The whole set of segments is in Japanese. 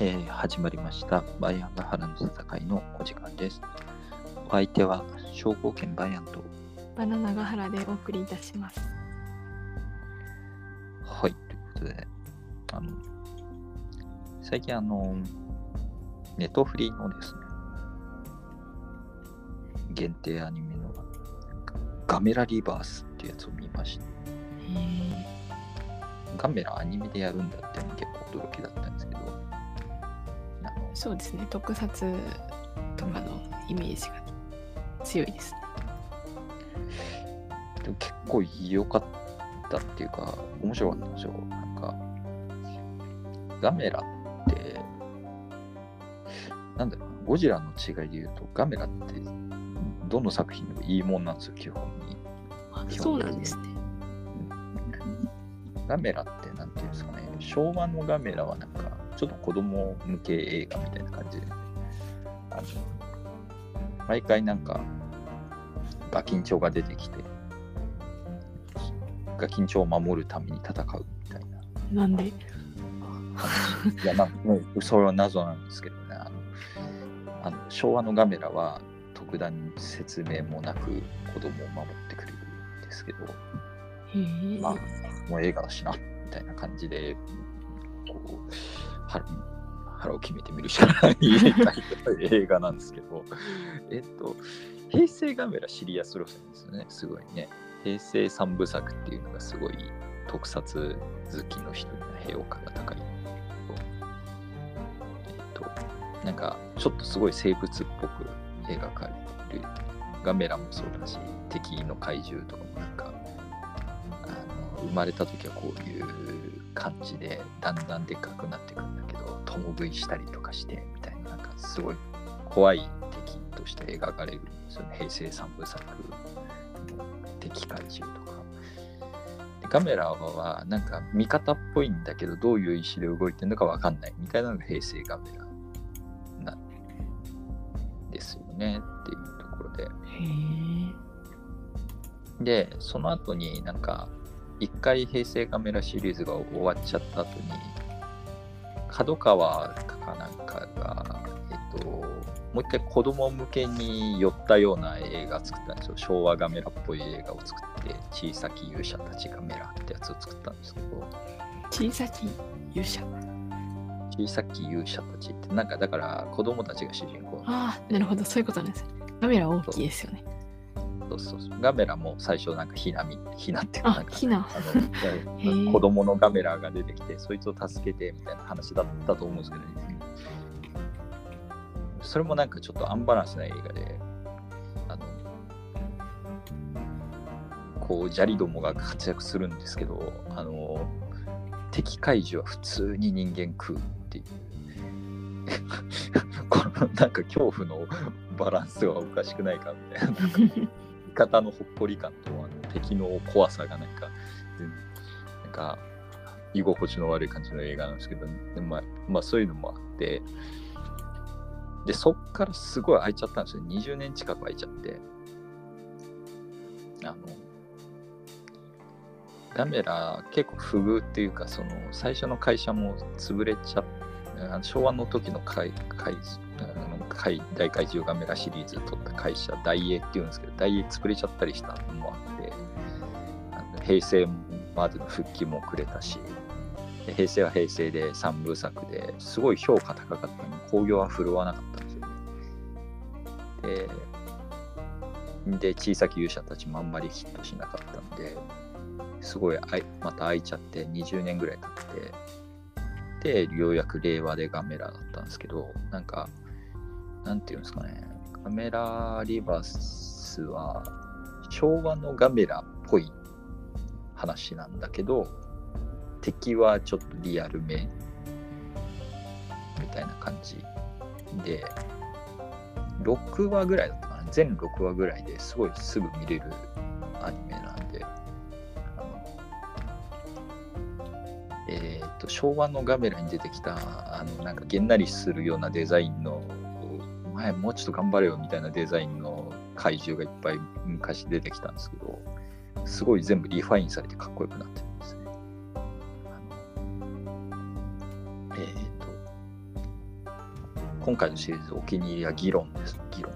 えー始まりましたバイアンガハラの戦いのお時間です。お相手は兵庫県バイアンと、バナナガハラでお送りいたします。はい、ということで、あの、最近あの、ネトフリのですね、限定アニメのガメラリバースっていうやつを見ました。へガメラアニメでやるんだって結構驚きだったんですけど、そうですね。特撮とかのイメージが強いですね。でも結構良かったっていうか、面白かったんですよ。なんか、ガメラって、なんだろうな、ゴジラの違いで言うと、ガメラって、どの作品でもいいもんなんですよ、基本に。あ基本そうなんですね。ガメラって、なんていうんですかね、昭和のガメラはなんか、ちょっと子供向け映画みたいな感じで、あの、毎回なんか、ガキンチョウが出てきて、ガキンチョウを守るために戦うみたいな。なんで？いや、まあ、もうそれは謎なんですけどね。あのあの昭和のガメラは特段説明もなく子供を守ってくれるんですけど。まあ、もう映画だしな、みたいな感じで、こう、腹腹を決めてみるしかない映画なんですけど、えっと、平成ガメラシリアス路線ですよね、すごいね。平成三部作っていうのがすごい特撮好きの人には評価が高い。えっと、なんか、ちょっとすごい生物っぽく描かれるガメラもそうだし、敵の怪獣とかもなんか、あの生まれた時はこういう感じでだんだんでっかくなっていくんだけど共食いしたりとかしてみたいななんかすごい怖い敵として描かれるんですよね平成三部作の敵怪獣とかでカメラはなんか味方っぽいんだけどどういう意思で動いてるのかわかんないみたいなのが平成ガメラなんですよねっていうところでへえ。で、その後になんか、一回平成カメラシリーズが終わっちゃった後に、角川かなんかが、えっと、もう一回子供向けに寄ったような映画作ったんですよ。昭和ガメラっぽい映画を作って、小さき勇者たちガメラってやつを作ったんですけど、小さき勇者。小さき勇者たちって、なんかだから子供たちが主人公ああ、なるほど。そういうことなんですね。カメラ大きいですよね。そうそうそうガメラも最初なんかひなみ、ひなっていうかなんあ、かひな。あへーの子供のガメラが出てきて、そいつを助けてみたいな話だったと思うんですけど、ね、それもなんかちょっとアンバランスな映画で、あの、こう、ジャリどもが活躍するんですけど、あの、敵怪獣は普通に人間食うっていう。このなんか恐怖のバランスがおかしくないかみたいな。方のほっこり感とあの敵の怖さがなんかなんか居心地の悪い感じの映画なんですけど、でまあ、まあそういうのもあってでそっからすごい空いちゃったんですよ。20年近く空いちゃって。あのガメラ結構不遇っていうかその最初の会社も潰れちゃって昭和の時の怪怪あの怪大怪獣ガメラシリーズ撮った会社大英っていうんですけど大英潰れちゃったりしたのもあってあの平成までの復帰もくれたし平成は平成で3部作ですごい評価高かったのに興行は振るわなかったんですよね。でで小さき勇者たちもあんまりヒットしなかったんですごいあいまた空いちゃって20年ぐらい経ってでようやく令和でガメラだったんですけどなんかなんていうんですかね。ガメラリバースは昭和のガメラっぽい話なんだけど敵はちょっとリアルめみたいな感じで6話ぐらいだったかな。全6話ぐらいですごいすぐ見れるアニメなんであのえっ、と昭和のガメラに出てきたあのなんかげんなりするようなデザインの前もうちょっと頑張れよみたいなデザインの怪獣がいっぱい昔出てきたんですけどすごい全部リファインされてかっこよくなってるんですね。えっ、と今回のシリーズお気に入りは議論です。議論。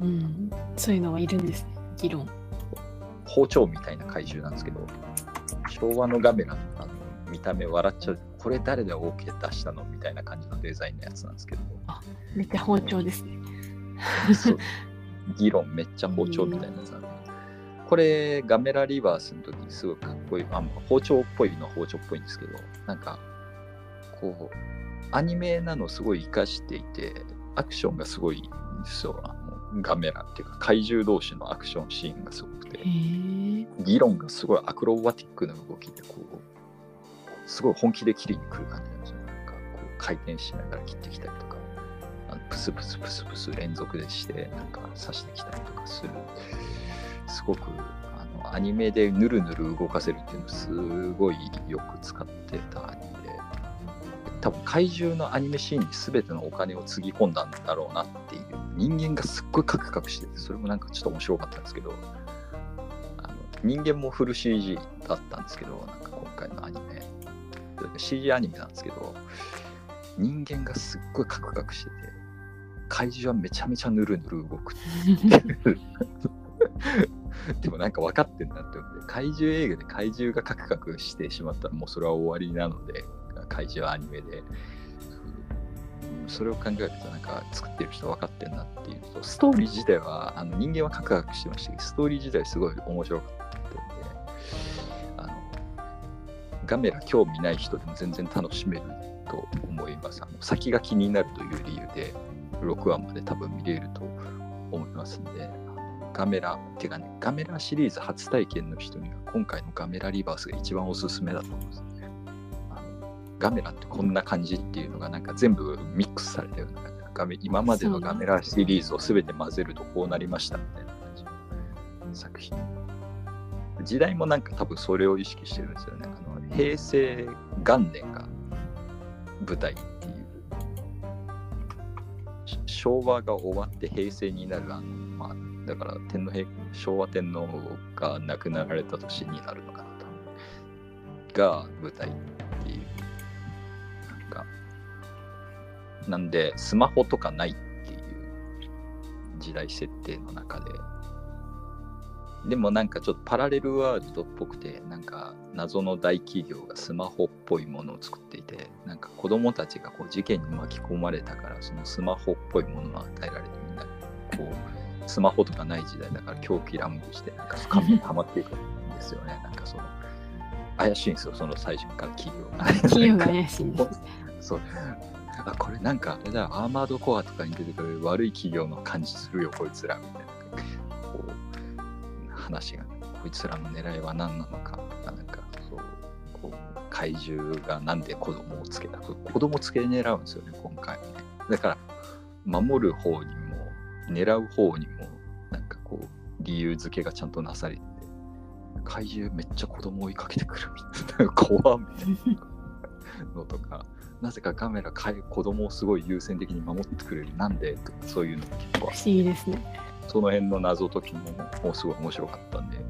うん。そういうのはいるんですね。議論。包丁みたいな怪獣なんですけど、昭和のガメラの見た目笑っちゃう。これ誰で OK 出したの？みたいな感じのデザインのやつなんですけど、めっちゃ包丁ですね。議論めっちゃ包丁みたいなやつなんで。これガメラリバースの時にすごいかっこいい。あ包丁っぽいのは包丁っぽいんですけど、なんかこう、アニメなのすごい活かしていて、アクションがすごいんですよ。あのガメラっていうか怪獣同士のアクションシーンがすごくて。議論がすごいアクロバティックな動きでこうすごい本気で切りに来る感じなんですよ。なんかこう回転しながら切ってきたりとかあのプスプスプスプス連続でしてなんか刺してきたりとかするすごくあのアニメでヌルヌル動かせるっていうのすごいよく使ってたアニメで多分怪獣のアニメシーンに全てのお金をつぎ込んだんだろうなっていう人間がすっごいカクカクしててそれもなんかちょっと面白かったんですけど人間もフル CG だったんですけどなんか今回のアニメ CG アニメなんですけど人間がすっごいカクカクしてて怪獣はめちゃめちゃヌルヌル動くって でもなんか分かってんなって思って怪獣映画で怪獣がカクカクしてしまったらもうそれは終わりなので怪獣アニメで。それを考えるとなんか作ってる人分かってんなっていうとストーリー自体はあの人間はカクカクしてましたけどストーリー自体すごい面白かったガメラ興味ない人でも全然楽しめると思います。あの先が気になるという理由で6話まで多分見れると思いますんで。ガメラてかねガメラシリーズ初体験の人には今回のガメラリバースが一番おすすめだと思いますね。あのガメラってこんな感じっていうのがなんか全部ミックスされたような感じガメ今までのガメラシリーズを全て混ぜるとこうなりましたみたいな感じの作品。時代もなんか多分それを意識してるんですよね。あ平成元年が舞台っていう。昭和が終わって平成になるあの、まあ、だから天皇陛昭和天皇が亡くなられた年になるのかなとが舞台っていう。なんかなんでスマホとかないっていう時代設定の中ででもなんかちょっとパラレルワールドっぽくてなんか謎の大企業がスマホっぽいものを作っていてなんか子供たちがこう事件に巻き込まれたからそのスマホっぽいものを与えられてみんなこうスマホとかない時代だから狂気乱舞してなんか深みにはまっていくんですよね。なんかその怪しいんですよその最初から企業が。企業が怪しいんです。ね。そう。あこれなんかあれだアーマードコアとかに出てくる悪い企業の感じするよこいつらみたいな話がこいつらの狙いは何なのか。とかなんかそうこう怪獣がなんで子供をつけた子供つけ狙うんですよね今回ねだから守る方にも狙う方にもなんかこう理由付けがちゃんとなされて怪獣めっちゃ子供追いかけてくるみたいな怖っみたいなのとかなぜかカメラかい子供をすごい優先的に守ってくれる。なんでとかそういうの結構不思議ですね。その辺の謎解きももうすごい面白かったんで。っ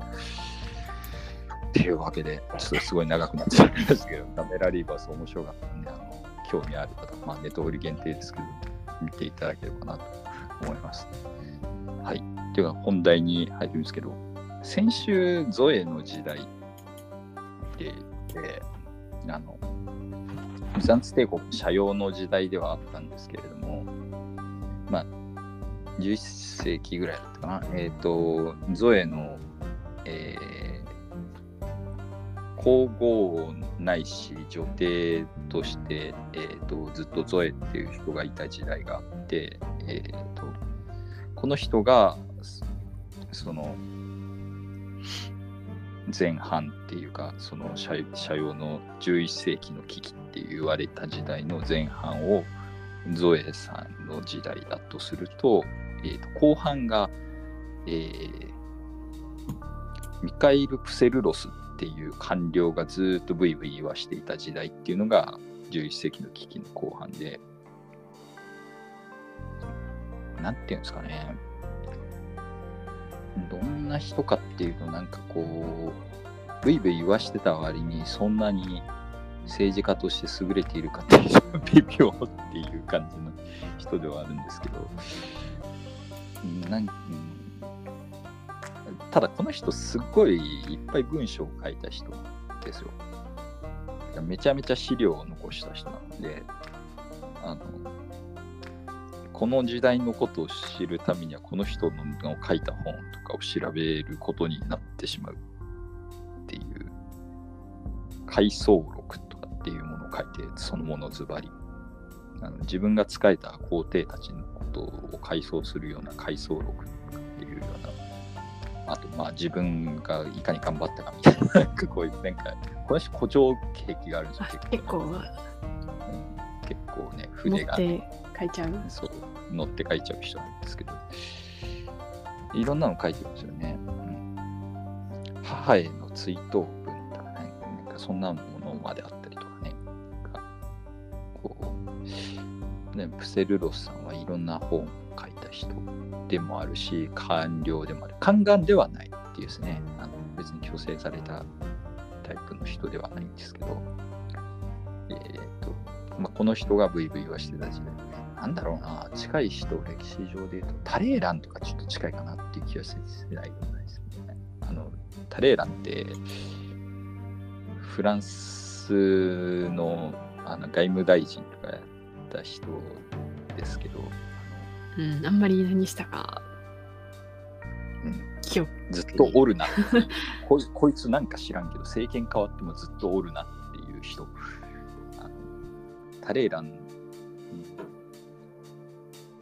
ていうわけで、ちょっとすごい長くなっちゃいましたけど、カメラリーバース面白かったんで、あの興味ある方、まあ、ネットフリ限定ですけど、見ていただければなと思います。はい。では、本題に入るんですけど、先週、ゾエの時代で、であの、ビザンツ帝国社用の時代ではあったんですけれども、11世紀ぐらいだったかな。えっ、と、ゾエの、えー、皇后ないし女帝として、えー、とずっとゾエっていう人がいた時代があって、えー、とこの人がその前半っていうかその社社用の11世紀の危機って言われた時代の前半をゾエさんの時代だとすると,、えー、と後半が、えーミカイル・プセルロスっていう官僚がずっとブイブイ言わしていた時代っていうのが11世紀の危機の後半で、なんていうんですかね。どんな人かっていうと、なんかこう、ブイブイ言わしてた割にそんなに政治家として優れているかっていう微妙っていう感じの人ではあるんですけど、なんただこの人すっごいいっぱい文章を書いた人ですよ。めちゃめちゃ資料を残した人なので、あのこの時代のことを知るためにはこの人の書いた本とかを調べることになってしまうっていう回想録とかっていうものを書いてそのものズバリあの自分が仕えた皇帝たちのことを回想するような回想録っていうようなあとまあ自分がいかに頑張ったかみたいななんかこういうなんかこの人誇張癖があるんですよ。あ結構。うん結構ね持筆が。って書いちゃう。そう乗って書いちゃう人なんですけど。いろんなの書いてるんですよね、うん、母への追悼文とかね。なんかそんなものまであったこうねプセルロスさんはいろんな本を書いた人でもあるし官僚でもある。宦官ではないっていうですね。あの別に強制されたタイプの人ではないんですけど。えーとまあ、この人がブイブイはしてた時代なんだろうな、近い人、歴史上で言うと、タレーランとかちょっと近いかなっていう気がしないでもないですね。あの、タレーランって、フランスのあの外務大臣とかやった人ですけど、うん、あんまり何したかうん、記憶。ずっとおるな こい。こいつなんか知らんけど、政権変わってもずっとおるなっていう人。あのタレーラン、うん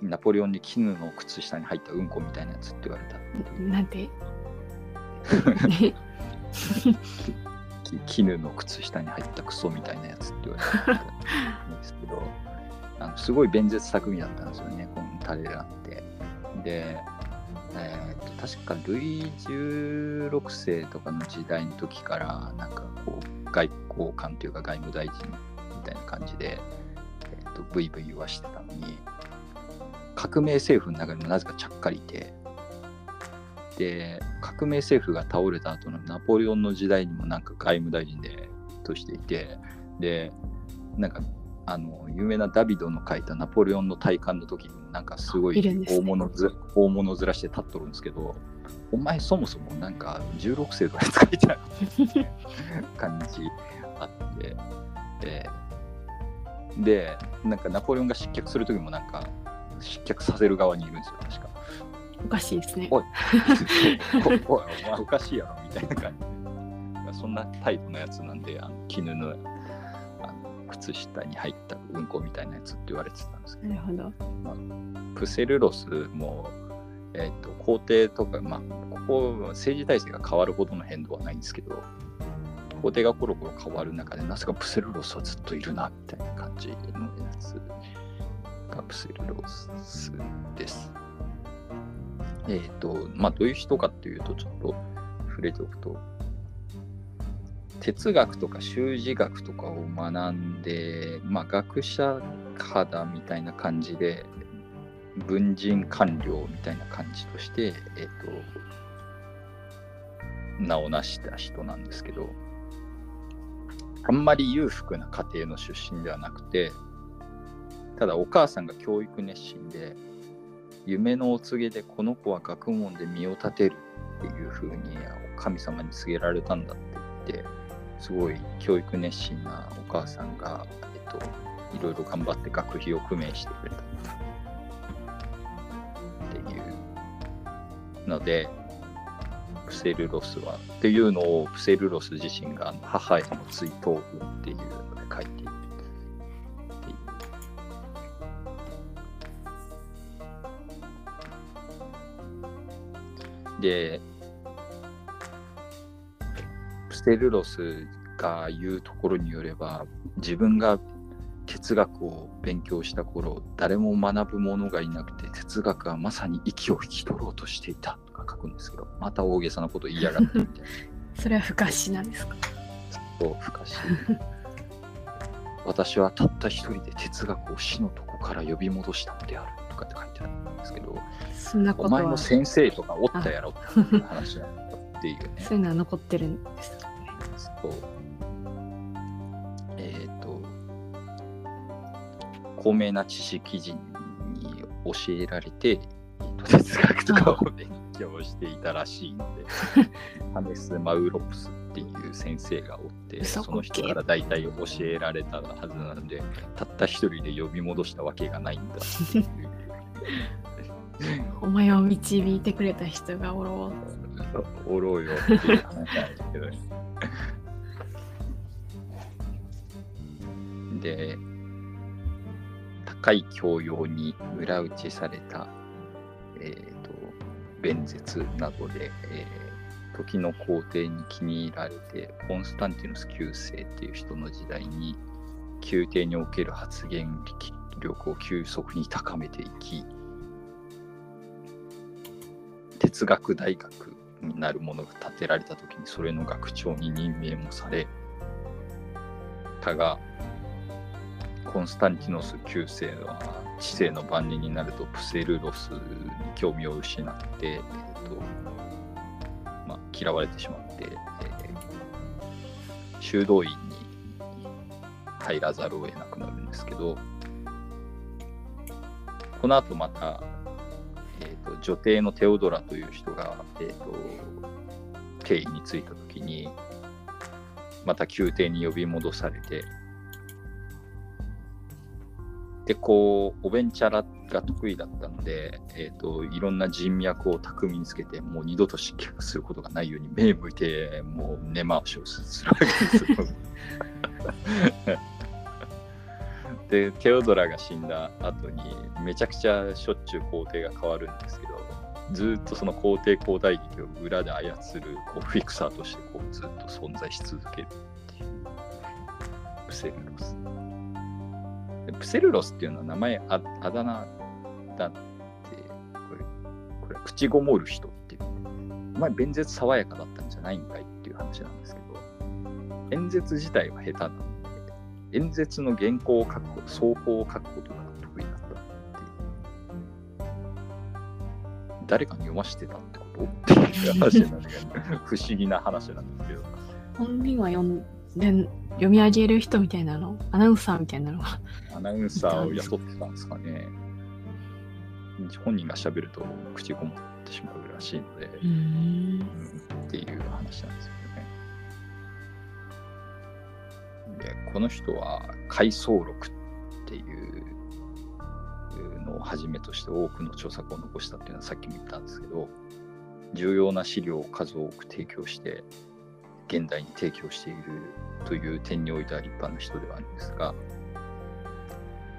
ナポレオンに絹の靴下に入ったうんこみたいなやつって言われたなんて？き絹の靴下に入ったクソみたいなやつって言われたんですけど、あのすごい弁舌巧みだったんですよね、このタレランって。で、えーと確かルイ16世とかの時代の時から、なんかこう、外交官というか外務大臣みたいな感じで、えーとブイブイ言わしてたのに、革命政府の中にもなぜかちゃっかりいて、で革命政府が倒れた後のナポレオンの時代にもなんか外務大臣でとしていてでなんかあの有名なダビドの書いたナポレオンの体感の時にもなんかすごい大物ず大物ずらして立っとるんですけどお前そもそもなんか16世とかで書いてある感じあってででなんかナポレオンが失脚する時もなんか失脚させる側にいるんですよ確か。おかしいですね。おい おおい、お前おかしいやろみたいな感じで。そんなタイプのやつなんで、あの絹のあの靴下に入ったうんこみたいなやつって言われてたんですけなるほど。ど、プセルロスも、えっと皇帝とか、まあ、ここ政治体制が変わるほどの変動はないんですけど、皇帝がコロコロ変わる中で、なぜかプセルロスはずっといるなみたいな感じのやつがプセルロスです。えっ、と、まあ、どういう人かっていうと、ちょっと触れておくと、哲学とか修辞学とかを学んで、まあ、学者肌みたいな感じで、文人官僚みたいな感じとして、えっ、と、名を成した人なんですけど、あんまり裕福な家庭の出身ではなくて、ただお母さんが教育熱心で、夢のお告げでこの子は学問で身を立てるっていう風に神様に告げられたんだって言って、すごい教育熱心なお母さんが、えっと、いろいろ頑張って学費を工面してくれたっていうので、プセルロスはっていうのをプセルロス自身が母への追悼文っていうので書いているで、プセルロスが言うところによれば、自分が哲学を勉強した頃、誰も学ぶ者がいなくて、哲学はまさに息を引き取ろうとしていたとか書くんですけど、また大げさなこと言いやがってみたいな。それは不可思なんですか？そう不可思議。私はたった一人で哲学を死の床から呼び戻したのである。とかって書いてあるんですけど、そんなことはお前の先生とかおったやろっていう話だっていうね。そういうのは残ってるんですかね。そう。え高名な知識人に教えられて、哲学とかを勉強していたらしいので、ハメス・マウロプスっていう先生がおって、嘘その人から大体教えられたはずなので、たった一人で呼び戻したわけがないんだっていう。お前を導いてくれた人がおろうおろうよって話なんですけどね。で、高い教養に裏打ちされた、えー、と弁舌などで、えー時の皇帝に気に入られて、コンスタンティノス9世っていう人の時代に、宮廷における発言力を急速に高めていき、哲学大学になるものが建てられた時にそれの学長に任命もされたがコンスタンティノス9世は知性の番人になるとプセルロスに興味を失って、えーとまあ、嫌われてしまって、えー修道院に入らざるを得なくなるんですけどこの後またえー、と女帝のテオドラという人が、えー、と帝位についた時にまた宮廷に呼び戻されてでこうおべんちゃらが得意だったので、えー、といろんな人脈を巧みにつけてもう二度と失脚することがないように目向いてもう根回しをするわけです。でテオドラが死んだ後にめちゃくちゃしょっちゅう皇帝が変わるんですけどずっとその皇帝交代劇を裏で操るこうフィクサーとしてこうずっと存在し続けるっていうプセルロス。プセルロスっていうのは名前ああだ名だってこれこれ口ごもる人っていう。お前弁舌爽やかだったんじゃないんかいっていう話なんですけど演説自体は下手なの。演説の原稿を書くこと、草稿を書くことが得意だったって。誰かに読ませてたってこと？っていう話なんだけど、不思議な話なんですけど。本人は読んで読み上げる人みたいなの？アナウンサーみたいなのは？アナウンサーを雇ってたんですかね。本人が喋ると口ごもってしまうらしいので、っていう話なんですよで、この人は回想録っていうのをはじめとして多くの著作を残したっていうのはさっきも言ったんですけど、重要な資料を数多く提供して、現代に提供しているという点においては立派な人ではあるんですが、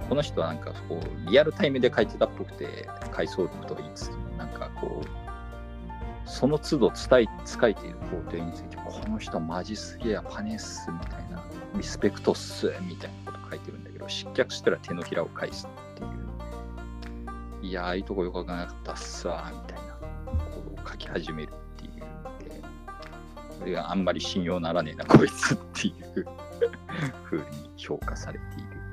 この人はなんかこうリアルタイムで書いてたっぽくて、回想録と言いつつも、なんかこう、その都度伝え使えている工程について、この人マジすげえや、パネっすみたいな、リスペクトっすみたいなこと書いてるんだけど、失脚したら手のひらを返すっていう、いや、ああいうとこよくわからなかったっすわ、みたいな、こう書き始めるっていう。ので、これがあんまり信用ならねえな、こいつっていう。風に評価されている。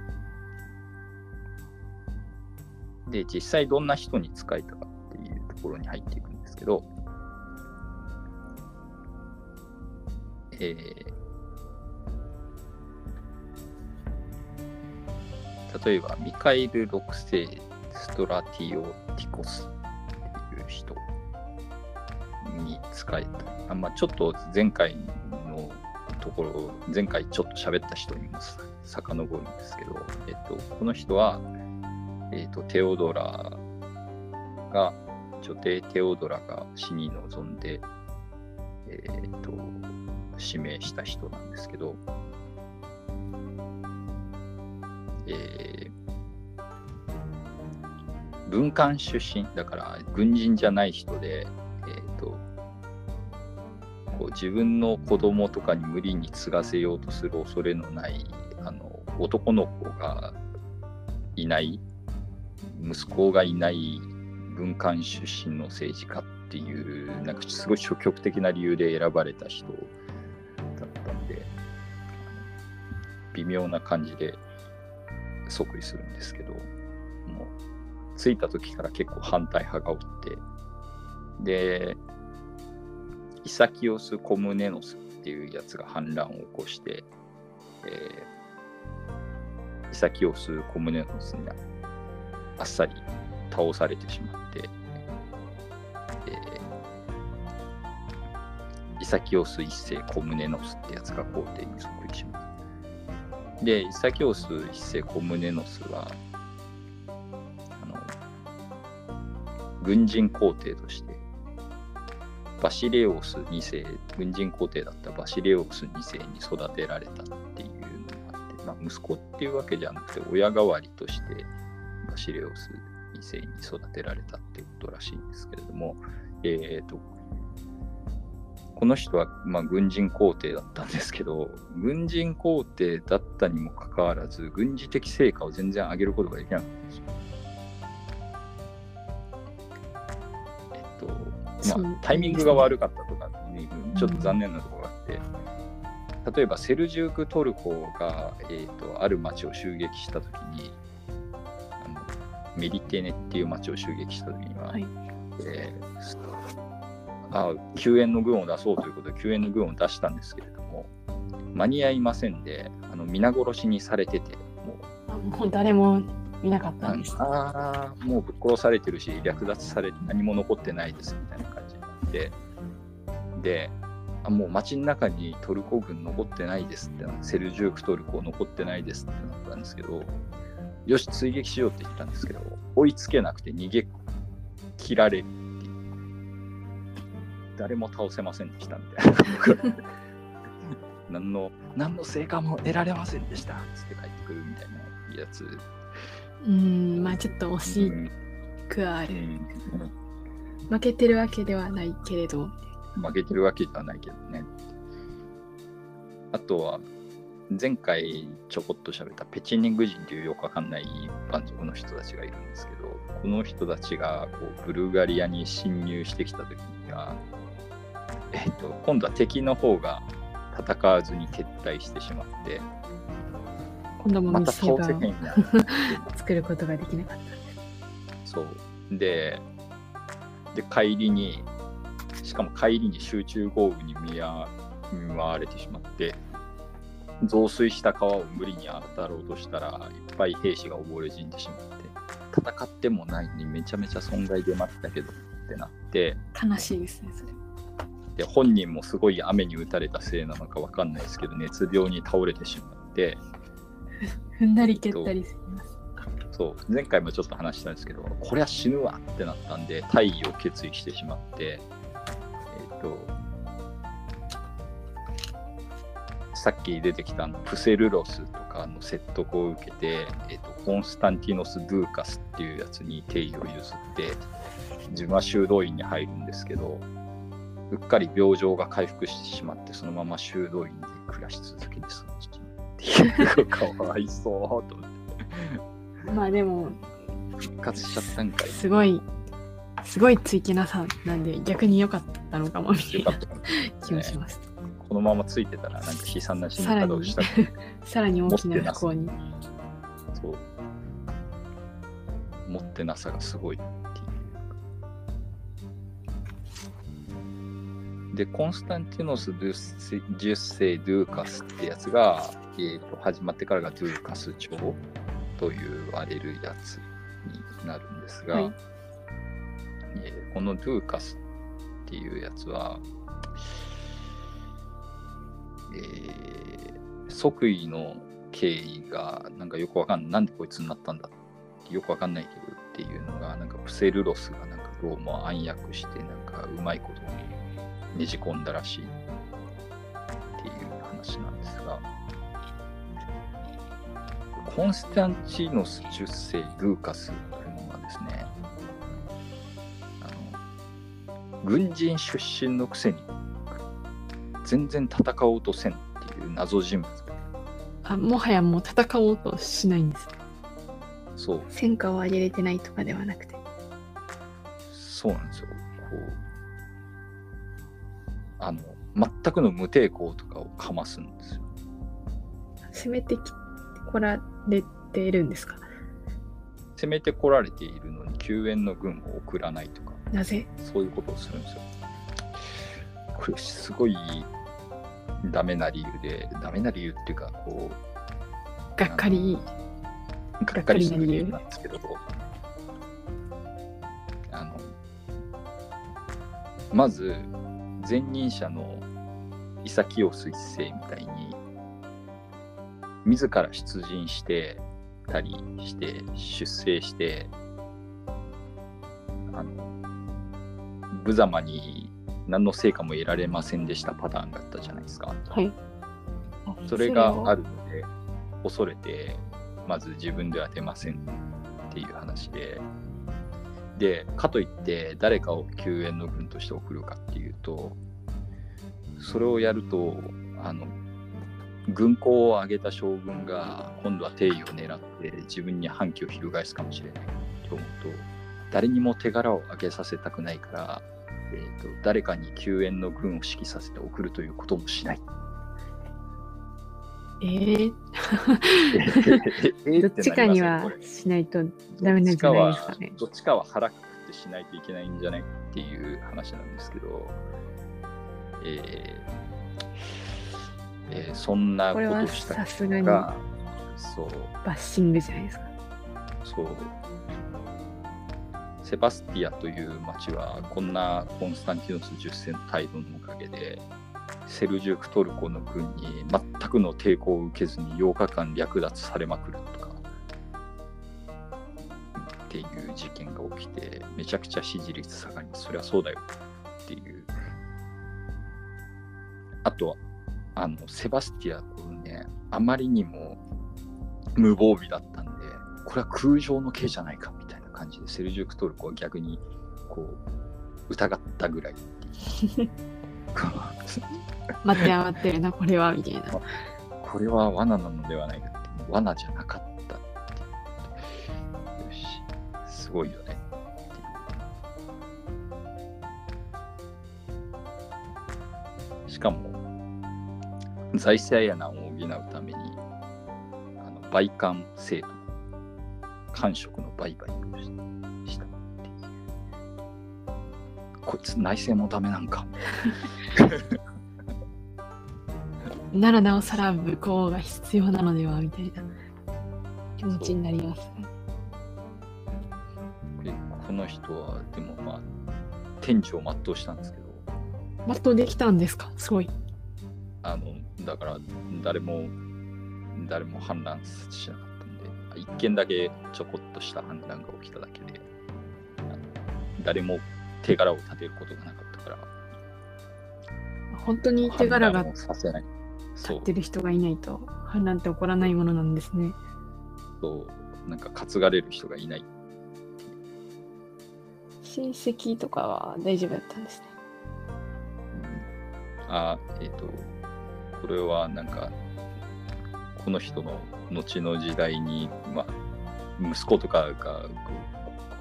で、実際どんな人に使えたかっていうところに入っていくんですけど、えー例えばミカエル6世ストラティオティコスっていう人に使えた。あ、まあ、ちょっと前回のところ前回ちょっと喋った人にもさ遡るんですけど、えっと、この人は、えっと、テオドラが女帝テオドラが死に臨んで、えっと指名した人なんですけど、えー文官出身だから軍人じゃない人で、えー、とこう自分の子供とかに無理に継がせようとする恐れのないあの男の子がいない息子がいない文官出身の政治家っていうなんかすごい消極的な理由で選ばれた人だったんで微妙な感じで即位するんですけど。着いた時から結構反対派がおってでイサキオス・コムネノスっていうやつが反乱を起こして、えーイサキオス・コムネノスにあっさり倒されてしまって、えーイサキオス一世コムネノスってやつが皇帝に即位します。で、イサキオス一世コムネノスは、軍人皇帝として、バシレオス2世、軍人皇帝だったバシレオス2世に育てられたっていうのがあって、まあ、息子っていうわけじゃなくて、親代わりとしてバシレオス2世に育てられたってことらしいんですけれども、えー、とこの人は、まあ、軍人皇帝だったんですけど、軍人皇帝だったにもかかわらず、軍事的成果を全然上げることができなかったんですよ。まあ、タイミングが悪かったとか、ね、ちょっと残念なところがあって、例えばセルジュークトルコが、えー、とある町を襲撃したときにあの、メリテネっていう町を襲撃したときには、はい。えーあ救援の軍を出そうということで救援の軍を出したんですけれども間に合いませんであの皆殺しにされててもう。あもう誰も見なかったんです。ああもうぶっ殺されてるし略奪されて何も残ってないですみたいな感って。であもう街の中にトルコ軍残ってないですってなセルジュークトルコ残ってないですってなったんですけどよし追撃しようって言ったんですけど追いつけなくて逃げ切られるっていう。誰も倒せませんでしたみたいな。何の何の成果も得られませんでしたっつって帰ってくるみたいなやつ。うん、まあちょっと惜しうんくはある。うん負けてるわけではないけれど、負けてるわけではないけどね。あとは、前回ちょこっと喋ったペチニング人というよくわかんない一般族の人たちがいるんですけど、この人たちがこうブルガリアに侵入してきた時には、えっと、今度は敵の方が戦わずに撤退してしまって、今度もまた見せ 作ることができなかっそう。で、で、帰りに、しかも帰りに集中豪雨に見舞われてしまって、増水した川を無理に渡ろうとしたら、いっぱい兵士が溺れ死んでしまって、戦ってもないのにめちゃめちゃ損害出ましたけどってなって、た。悲しいですね、それ。で、本人もすごい雨に打たれたせいなのかわかんないですけど、熱病に倒れてしまって、踏んだり蹴ったりします。そう前回もちょっと話したんですけどこりゃ死ぬわってなったんで退位を決意してしまってえっ、とさっき出てきたのプセルロスとかの説得を受けて、えっとコンスタンティノス・ドゥーカスっていうやつに定位を譲って自分は修道院に入るんですけどうっかり病状が回復してしまってそのまま修道院で暮らし続けてその父っていうかわいそうと思って。まあでも、復活しちゃったんかい。すごい、すごい追記なさなんで逆に良かったのかもみたいなよかった、気もします。このままついてたら、なんか悲惨な死に方をした。さらに大きな不幸に。そう。持ってなさがすごい。で、コンスタンティノス・10世・ドゥーカスってやつが、えー、と始まってからがドゥーカス朝と言われるやつになるんですが、はいえーこのドゥーカスっていうやつは、えー即位の経緯がなんかよくわかんない。なんでこいつになったんだってよくわかんないけどっていうのが、なんかプセルロスがなんかどうも暗躍して、なんかうまいことにねじ込んだらしいっていう話なんですが、コンスタンチノス10世ルーカスというのはですね、あの軍人出身のくせに全然戦おうとせんっていう謎人物であもはやもう戦おうとしないんです。そう戦果を上げれてないとかではなくて。そうなんですよこうあの全くの無抵抗とかをかますんですよ攻めてきこられてるんですか？攻めてこられているのに救援の軍を送らないとか。なぜ？そういうことをするんですよ。これすごいダメな理由でダメな理由っていうかこうがっかりがっかりした理由なんですけど、あの、まず、前任者の潔清水星みたいに、自ら出陣してたりして、出征して、あの、無様に何の成果も得られませんでしたパターンがあったじゃないですか。はい。それがあるので、恐れて、まず自分では出ませんっていう話で、で、かといって誰かを救援の軍として送るかっていうと、それをやると、あの、軍港を挙げた将軍が今度は帝位を狙って自分に反旗を翻すかもしれないと思うと、誰にも手柄を挙げさせたくないから、えーと誰かに救援の軍を指揮させて送るということもしない。えー、え どっちかにはしないとダメなんじゃないですかね。どっちかは腹くくってしないといけないんじゃないっていう話なんですけど、えーえーそんなことをしたさすがにバッシングじゃないですか。そう。セバスティアという町は、こんなコンスタンティノス10世の態度のおかげで、セルジュクトルコの軍に全くの抵抗を受けずに8日間略奪されまくるとか、っていう事件が起きて、めちゃくちゃ支持率下がります。そりゃそうだよっていう。あとは、あの、セバスティア君ね、あまりにも無防備だったんで、これは空城の刑じゃないかみたいな感じで、セルジュクトルコは逆に、こう、疑ったぐらい。待って余ってるな、これは、みたいな。これは罠なのではないかって、罠じゃなかったすごいよ財政や難を補うために、あの売還制度、官職の売買をしした。こいつ内政もダメなんか。ならなおさら武功が必要なのでは、みたいな気持ちになりますこの人は、でもまあ、天寿を全うしたんですけど、全うできたんですか？すごい。あの、だから、誰も、誰も反乱しなかったんで、一件だけちょこっとした反乱が起きただけで、誰も手柄を立てることがなかったから、本当に手柄が立っ、てる人がいないと反乱って起こらないものなんですね。そうなんか担がれる人がいない。親戚とかは大丈夫だったんですね。あ、えっ、と、これはなんか、この人の後の時代に、まあ、息子とかが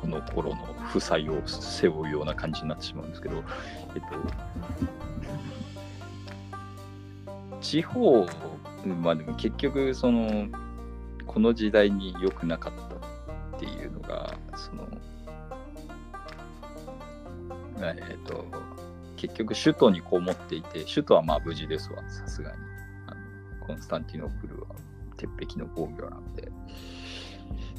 この頃の負債を背負うような感じになってしまうんですけど、えっと、地方、まあでも結局、その、この時代に良くなかったっていうのが、その、えっと、結局首都にこもっていて、首都はまあ無事ですわ、さすがに。あのコンスタンティノープルは鉄壁の防御なんで。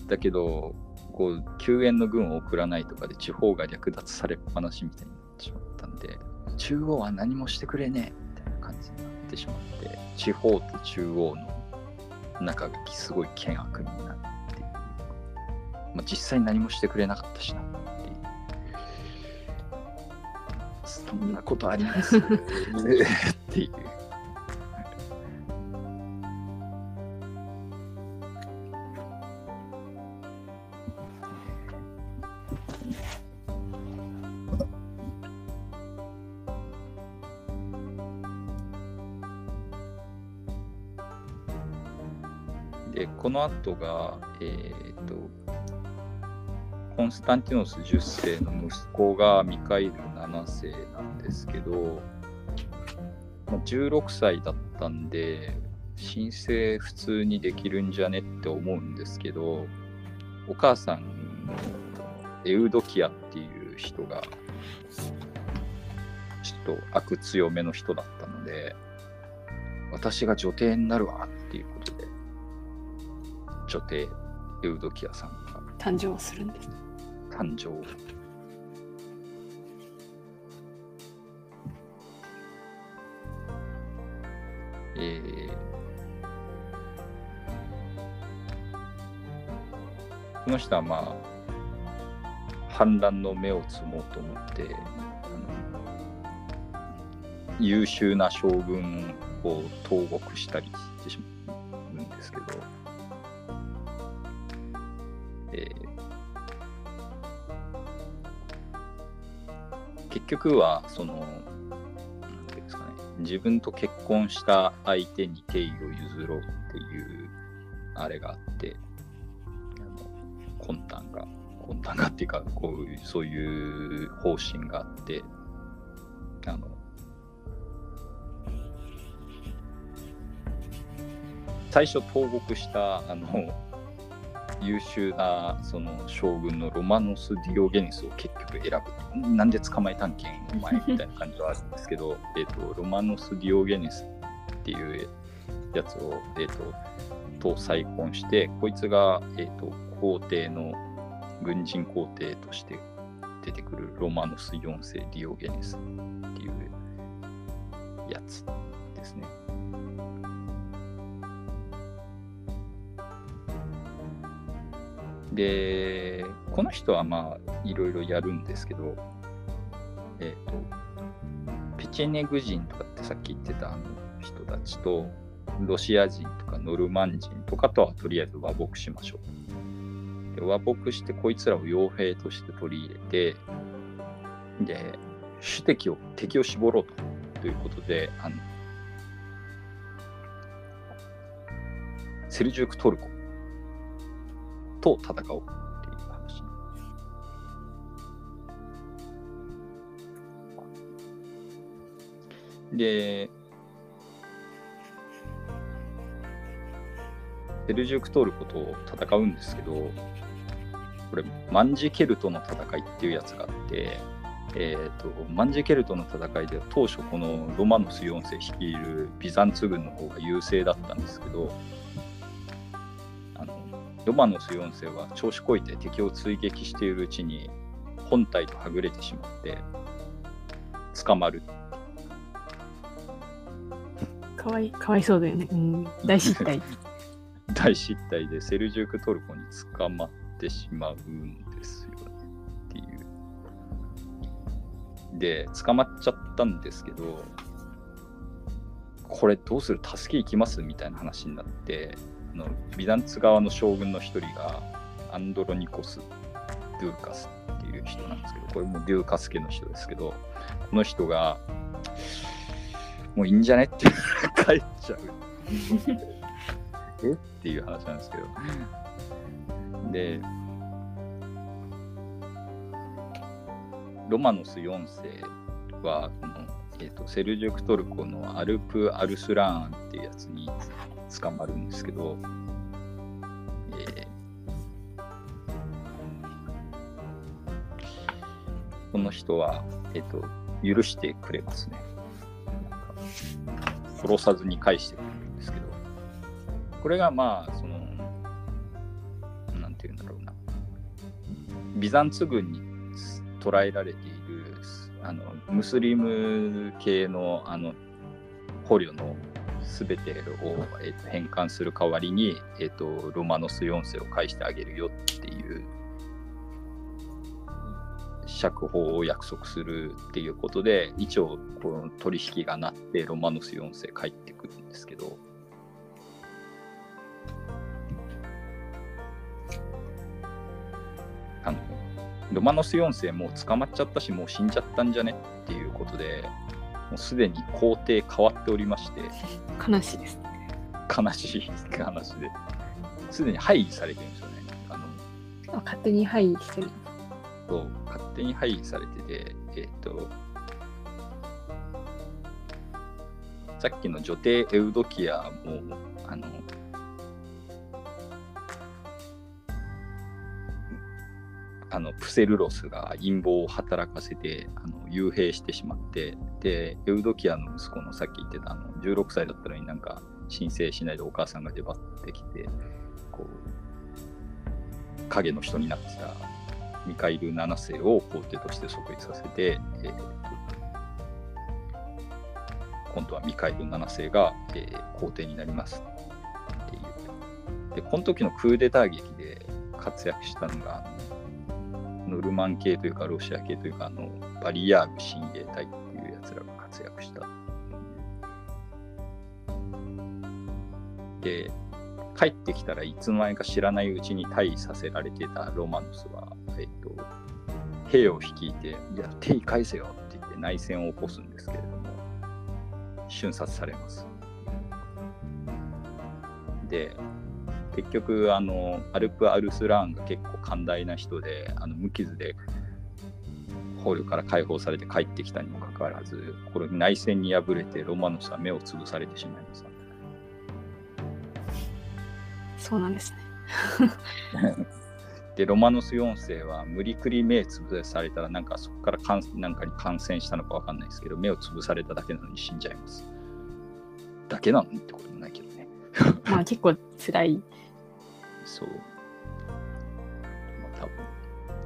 だけど、こう、救援の軍を送らないとかで地方が略奪されっぱなしみたいになってしまったんで、中央は何もしてくれねえみたいな感じになってしまって、地方と中央の仲がすごい険悪になって。まあ、実際何もしてくれなかったしなそんなことあります？っていう。で、この後が、えっ、と、コンスタンティノス10世の息子がミカイル7世なんですけど、まあ16歳だったんで、申請普通にできるんじゃねって思うんですけど、お母さんのエウドキアっていう人が、ちょっと悪強めの人だったので、私が女帝になるわっていうことで、女帝エウドキアさんが誕生するんです。誕生。えーこの人はまあ反乱の芽を摘もうと思って優秀な将軍を投獄したりしてしまうんですけど、局はそのなんていうんですかね自分と結婚した相手に敬意を譲ろうっていうあれがあって魂胆が魂胆がっていうかこういうそういう方針があってあの最初投獄したあの優秀なその将軍のロマノス・ディオゲニスを結局選ぶなんで捕まえたんけんお前みたいな感じはあるんですけど えとロマノス・ディオゲニスっていうやつを、えー、とと再婚してこいつが、えー、と皇帝の軍人皇帝として出てくるロマノス4世ディオゲニスっていうやつですね。で、この人はまあいろいろやるんですけど、えっ、と、ペチェネグ人とかってさっき言ってたあの人たちと、ロシア人とかノルマン人とかとはとりあえず和睦しましょう。で和睦してこいつらを傭兵として取り入れて、で、主敵を敵を絞ろうとということで、あのセルジュークトルコと戦おうっていう話。で、セルジュクトルコと戦うんですけど、これ、マンジケルトの戦いっていうやつがあって、えー、とマンジケルトの戦いでは当初このロマノス4世率いるビザンツ軍の方が優勢だったんですけどロマノス4世は調子こいて敵を追撃しているうちに本体とはぐれてしまって捕まるかわいかわいそうだよね。うん、大失態。大失態でセルジュークトルコに捕まってしまうんですよねっていう。で、捕まっちゃったんですけど、これどうする？助け行きます？みたいな話になって、あのビザンツ側の将軍の一人がアンドロニコス・デューカスっていう人なんですけど、これもデューカス家の人ですけど、この人が、もういいんじゃねって帰っちゃう。え？っていう話なんですけど。で、ロマノス4世はこの、えーと、セルジュクトルコのアルプ・アルスラーンっていうやつに捕まるんですけど、えー。この人は、えっ、と、許してくれますね。殺さずに返してくれるんですけど、これがまあ、その、なんていうんだろうな、ビザンツ軍に捕らえられている、あの、ムスリム系の、あの、捕虜のすべてを、えーと返還する代わりに、えーと、ロマノス4世を返してあげるよっていう釈放を約束するっていうことで一応この取引がなってロマノス4世帰ってくるんですけど。あのロマノス4世もう捕まっちゃったしもう死んじゃったんじゃねっていうことでもうすでに皇帝変わっておりまして悲しいです。悲しい話ですでに廃棄されてるんですよねあのあ勝手に廃棄してる。そう勝手に廃棄されてて、えっ、と、さっきの女帝エウドキアも、あの、あのプセルロスが陰謀を働かせてあの幽閉してしまってでエウドキアの息子のさっき言ってたあの16歳だったのになんか申請しないでお母さんが出張ってきてこう影の人になってたミカイル7世を皇帝として即位させて、えー今度はミカイル7世が、えー皇帝になりますっていう。で、この時のクーデター劇で活躍したのが、ノルマン系というか、ロシア系というか、あのバリヤーグ親衛隊っていうやつらが活躍した。で、帰ってきたらいつの間にか知らないうちに退位させられてたロマノスは、えっと、兵を率いて、いや、手位返せよって言って内戦を起こすんですけれども、瞬殺されます。で、結局、あの、アルプ・アルスラーンが結構寛大な人で、あの無傷で捕虜から解放されて帰ってきたにもかかわらず、これ内戦に敗れてロマノスは目を潰されてしまいます。そうなんですね。で、ロマノス4世は無理くり目潰されたら、なんかそこからかんなんかに感染したのかわかんないですけど、目を潰されただけなのに死んじゃいます。だけなのにってこともないけどね。まあ結構辛い。そう。まあ多分、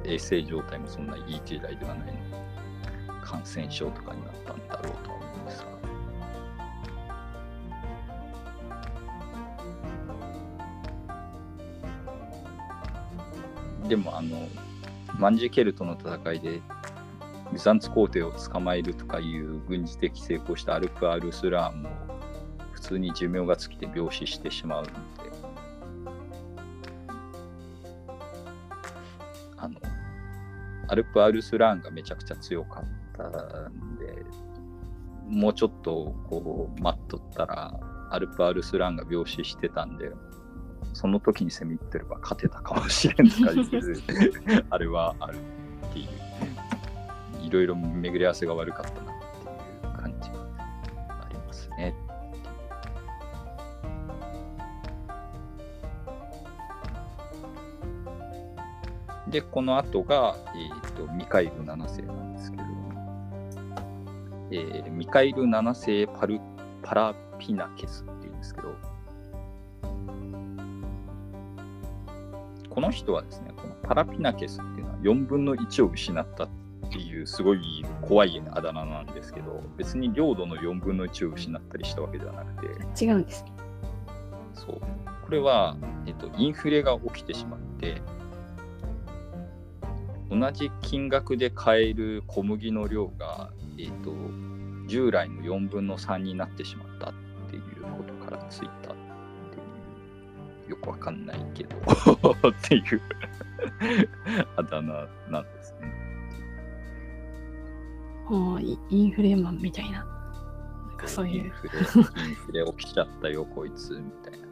衛生状態もそんないい時代ではないの、感染症とかになったんだろうとは思うんですが。でもあのマンジケルトの戦いでビザンツ皇帝を捕まえるとかいう軍事的成功したアルプ・アルスラーも通に寿命が尽きて病死してしまうので。あのアルプ・アルスラーンがめちゃくちゃ強かったんでもうちょっとこう待っとったらアルプ・アルスラーンが病死してたんでその時に攻め入ってれば勝てたかもしれんとかあれはあるっていういろいろ巡り合わせが悪かったで、この後が、えー、とミカイル7世なんですけど、えーミカイル7世パルパラピナケスっていうんですけど、この人はですね、このパラピナケスっていうのは4分の1を失ったっていうすごい怖いあだ名なんですけど、別に領土の4分の1を失ったりしたわけではなくて、違うんですね。そう。これは、えっと、インフレが起きてしまって、同じ金額で買える小麦の量が、えっと、従来の4分の3になってしまったっていうことからついたっていう、よくわかんないけど、っていう あだ名なんですね。もうイインフレマンみたいな。なんかそういう。インフレ、インフレ起きちゃったよ、こいつ、みたいな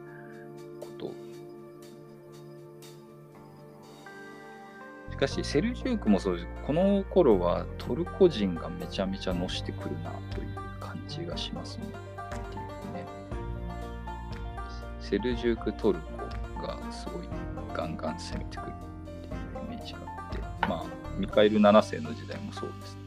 しかし、セルジュークもそうです。この頃はトルコ人がめちゃめちゃのしてくるなという感じがしますね。っていうね。セルジュークトルコがすごいガンガン攻めてくるっていうイメージがあって、まあ、ミカエル7世の時代もそうです。ね、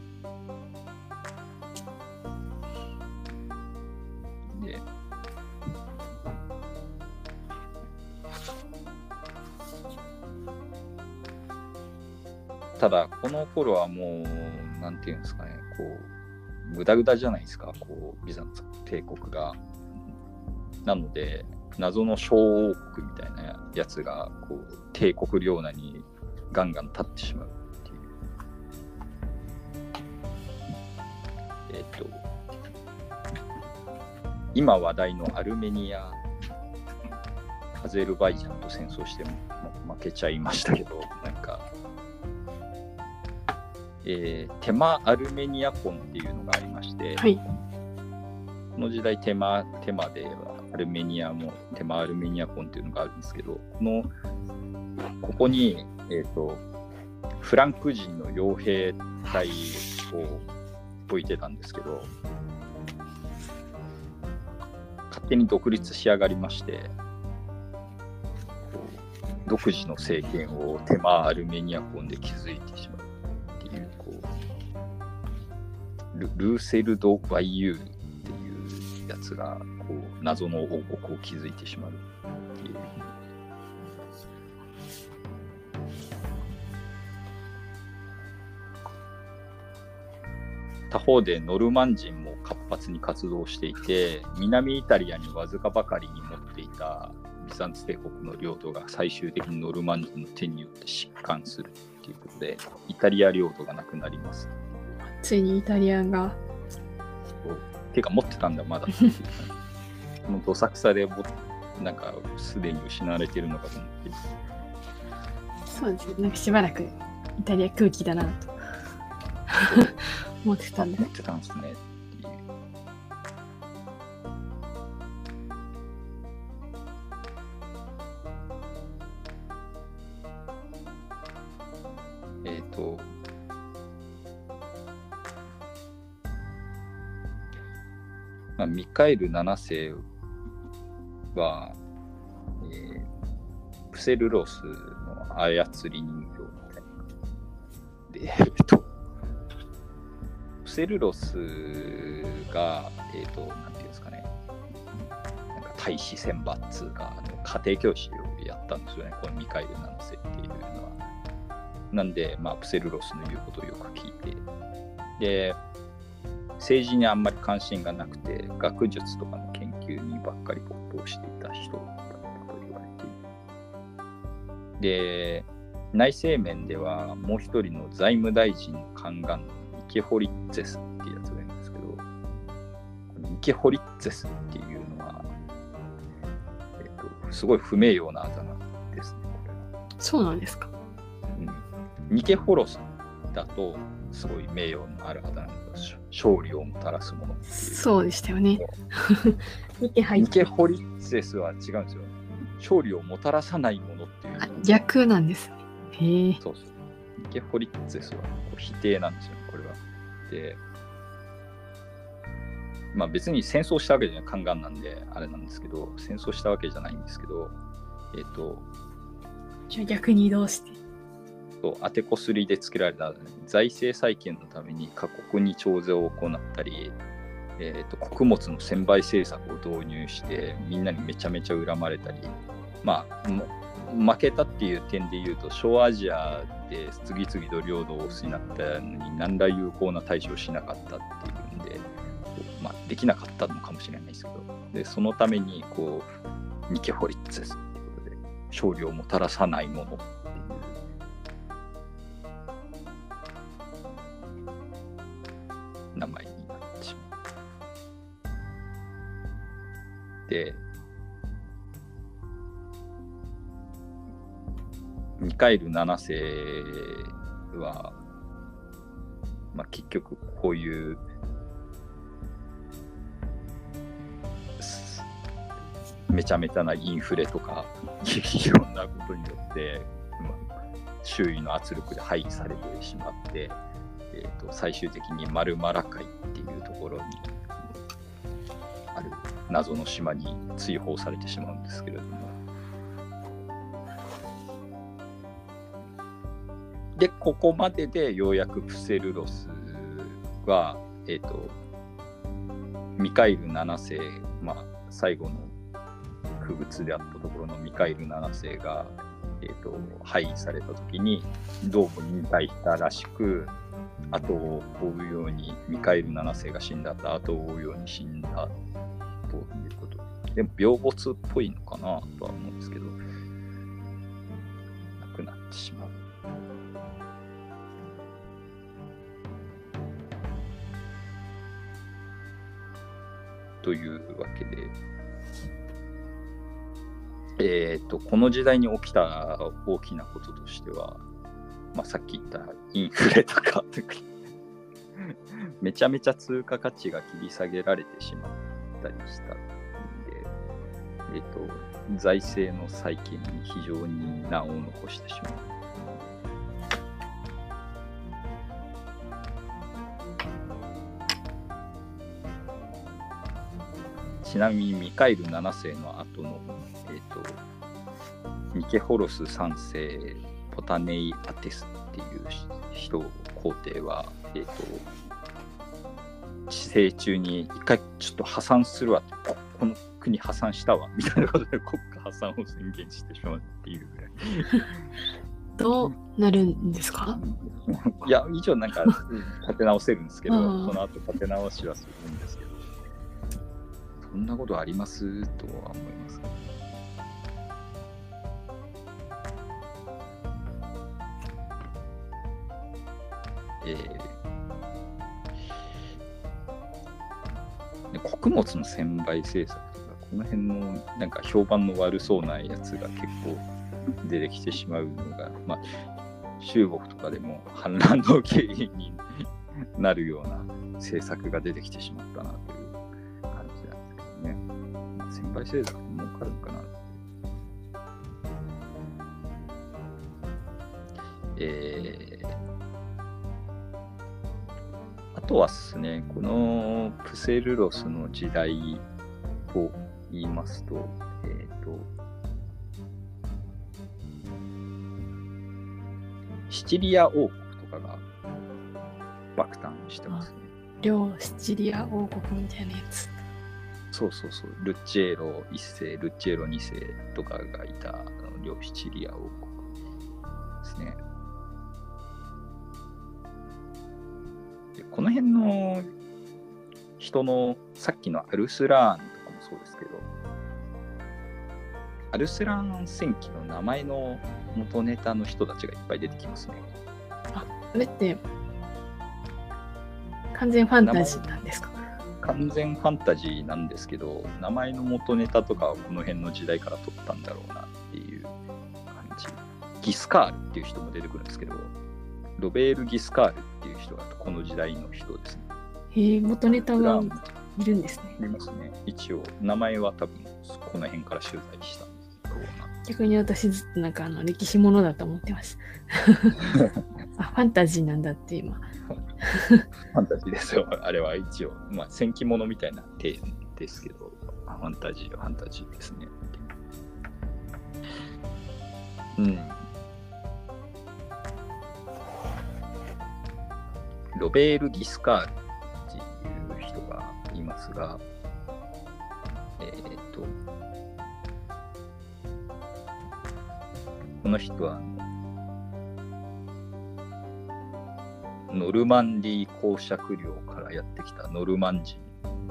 ただ、この頃はもう、なんていうんですかね、こう、ぐだぐだじゃないですか、こう、ビザンツ帝国が。なので、謎の小王国みたいなやつが、こう、帝国領内にガンガン立ってしまうっていう。えっ、と、今話題のアルメニア、アゼルバイジャンと戦争してもも負けちゃいましたけど、なんか、えーテマ・アルメニアコンっていうのがありまして、はい。この時代テマ、テマではアルメニアもテマ・アルメニアコンっていうのがあるんですけど、この、ここに、えっ、と、フランク人の傭兵隊を置いてたんですけど、勝手に独立しやがりまして、独自の政権をテマ・アルメニアコンで築いてしまうル、ルーセル・ド・バイユールっていうやつがこう謎の王国を築いてしまうっていう。他方でノルマン人も活発に活動していて南イタリアにわずかばかりに持っていたビザンツ帝国の領土が最終的にノルマン人の手によって疾患するっていうことでイタリア領土がなくなりますついにイタリアンが。ていうか持ってたんだまだっていうどさくさでもなんかすでに失われてるのかと思ってそうですね。なんかしばらくイタリア空気だなと思 ってたんであ持。ってたんですねミカエル7世は、えープセルロスの操り人形みたいな。で、えっと、プセルロスが、えっ、と、なんていうんですかね、なんか大使選抜があの家庭教師をやったんですよね、このミカエル7世っていうのは。なんで、まあ、プセルロスの言うことをよく聞いて、で、政治にあんまり関心がなくて、学術とかの研究にばっかり没頭していた人だったと言われている。で、内政面ではもう一人の財務大臣の宦官のニケホリッツェスっていうやつがいるんですけど、このニケホリッツェスっていうのは、えっと、すごい不名誉なあだ名ですね。そうなんですか。うん、ニケホロスだとすごい名誉のあるあだ名なんですよ勝利をもたらすもの。そうでしたよね。見て入っニケホリッツェスは違うんですよ。勝利をもたらさないものっていう。あ逆なんですね。へえ。そうそう。ニケホリッツェスはこう否定なんですよ、これは。で、まあ別に戦争したわけじゃない、宦官なんであれなんですけど、戦争したわけじゃないんですけど、えっ、と、じゃあ逆に移動して？そう当てこすりでつけられた財政再建のために各国に徴税を行ったり、えー、と穀物の専売政策を導入してみんなにめちゃめちゃ恨まれたりまあ負けたっていう点で言うと小アジアで次々と領土を失ったのに何ら有効な対処をしなかったっていうんで、まあ、できなかったのかもしれないですけどでそのためにこうニケホリッツェスっていうことで勝利をもたらさないものミカエル7世は、まあ、結局こういう、めちゃめちゃなインフレとか、いろんなことによって、まあ周囲の圧力で廃棄されてしまって、えー、と最終的にマルマラ海っていうところにある。謎の島に追放されてしまうんですけれども。でここまででようやくプセルロスは、えー、とミカイル7世、まあ、最後の不物であったところのミカイル7世が、えー、と廃棄された時にどうも引退したらしく後を追うようにミカエル7世が死んだ後を追うように死んだということで。も病没っぽいのかなとは思うんですけど。亡くなってしまう。というわけで。えー、とこの時代に起きた大きなこととしては、まあ、さっき言ったインフレとかめちゃめちゃ通貨価値が切り下げられてしまったりしたんで、えっ、と、財政の再建に非常に難を残してしまう。ちなみにミカイル7世の後の、えっ、と、ニケホロス3世ポタネイ・アテスっていう人皇帝は、えっ、と、治世中に一回ちょっと破産するわここの国破産したわみたいなことで国家破産を宣言してしまうっていうぐらい。どうなるんですか？いや、一応なんか立て直せるんですけど、うん。その後立て直しはするんですけど、そんなことあります？とは思います。えー。穀物の専売政策とか、この辺のなんか評判の悪そうなやつが結構出てきてしまうのが、まあ、中国とかでも反乱の原因になるような政策が出てきてしまったなという感じなんですけどね。まあ、先輩政策って儲かるのかな。えとはですね、このプセルロスの時代を言いますと、えっ、と、シチリア王国とかが爆誕してますね。両シチリア王国みたいなやつ。そうそうそう。ルッチェーロ1世、ルッチェーロ2世とかがいた両シチリア王国ですね。でこの辺の人のさっきのアルスラーンとかもそうですけど、アルスラーン戦記の名前の元ネタの人たちがいっぱい出てきますね。それって、完全ファンタジーなんですか？完全ファンタジーなんですけど名前の元ネタとかはこの辺の時代から取ったんだろうなっていう感じ。ギスカールっていう人も出てくるんですけどロベール・ギスカール。っていう人がこの時代の人ですね。へえ、元ネタがいるんですね。ありますね。一応名前は多分この辺から取材したんだろうな逆に私ずっとなんかあの歴史ものだと思ってます。あ、ファンタジーなんだって今。ファンタジーですよ。あれは一応まあ戦記物みたいな体ですけど。ファンタジーはファンタジーですねうんロベール・ギスカールっていう人がいますが、えっ、と、この人は、ノルマンディー公爵領からやってきたノルマン人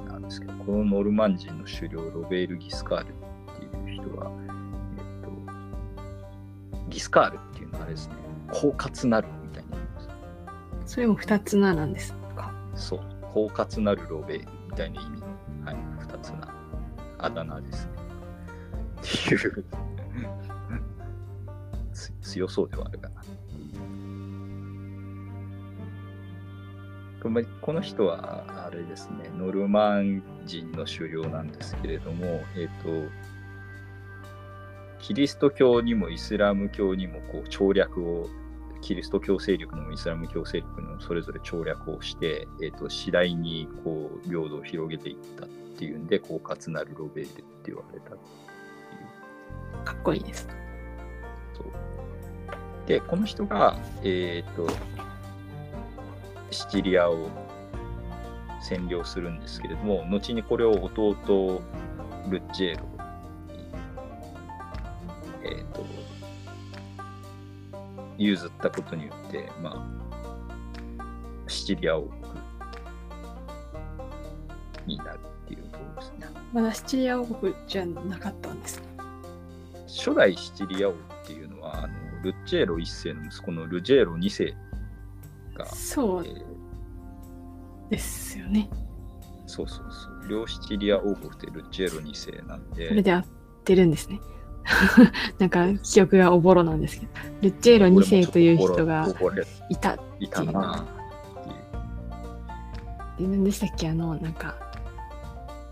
なんですけど、このノルマン人の首領、ロベール・ギスカールっていう人は、えっ、と、ギスカールっていうのはあれですね、狡猾なる。それも二つななんです。かそう、狡猾なるロベみたいな意味。の、はい、二つな。あだ名ですね。っていう。強そうではあるかな。この人は、あれですね、ノルマン人の首領なんですけれども、えっ、と、キリスト教にもイスラム教にもこう調略をキリスト教勢力にもイスラム教勢力にもそれぞれ調略をして、えー、と次第にこう領土を広げていったっていうんで狡猾なるロベールって言われたっていうかっこいいです。そうでこの人が、えー、とシチリアを占領するんですけれども後にこれを弟ルッジェーロにえー、と譲ったことによって、まあ、シチリア王国になるっていうところですね。まだシチリア王国じゃなかったんですね。初代シチリア王っていうのは、あのルッチェーロ1世の息子のルジェーロ2世が、そうえーですよね。そうそうそう、両シチリア王国ってルッチェーロ2世なんで、それで合ってるんですね。なんか記憶がおぼろなんですけど、ルッチェーロ2世という人がいた。いたなっていう。で何でしたっけ？あの、なんか、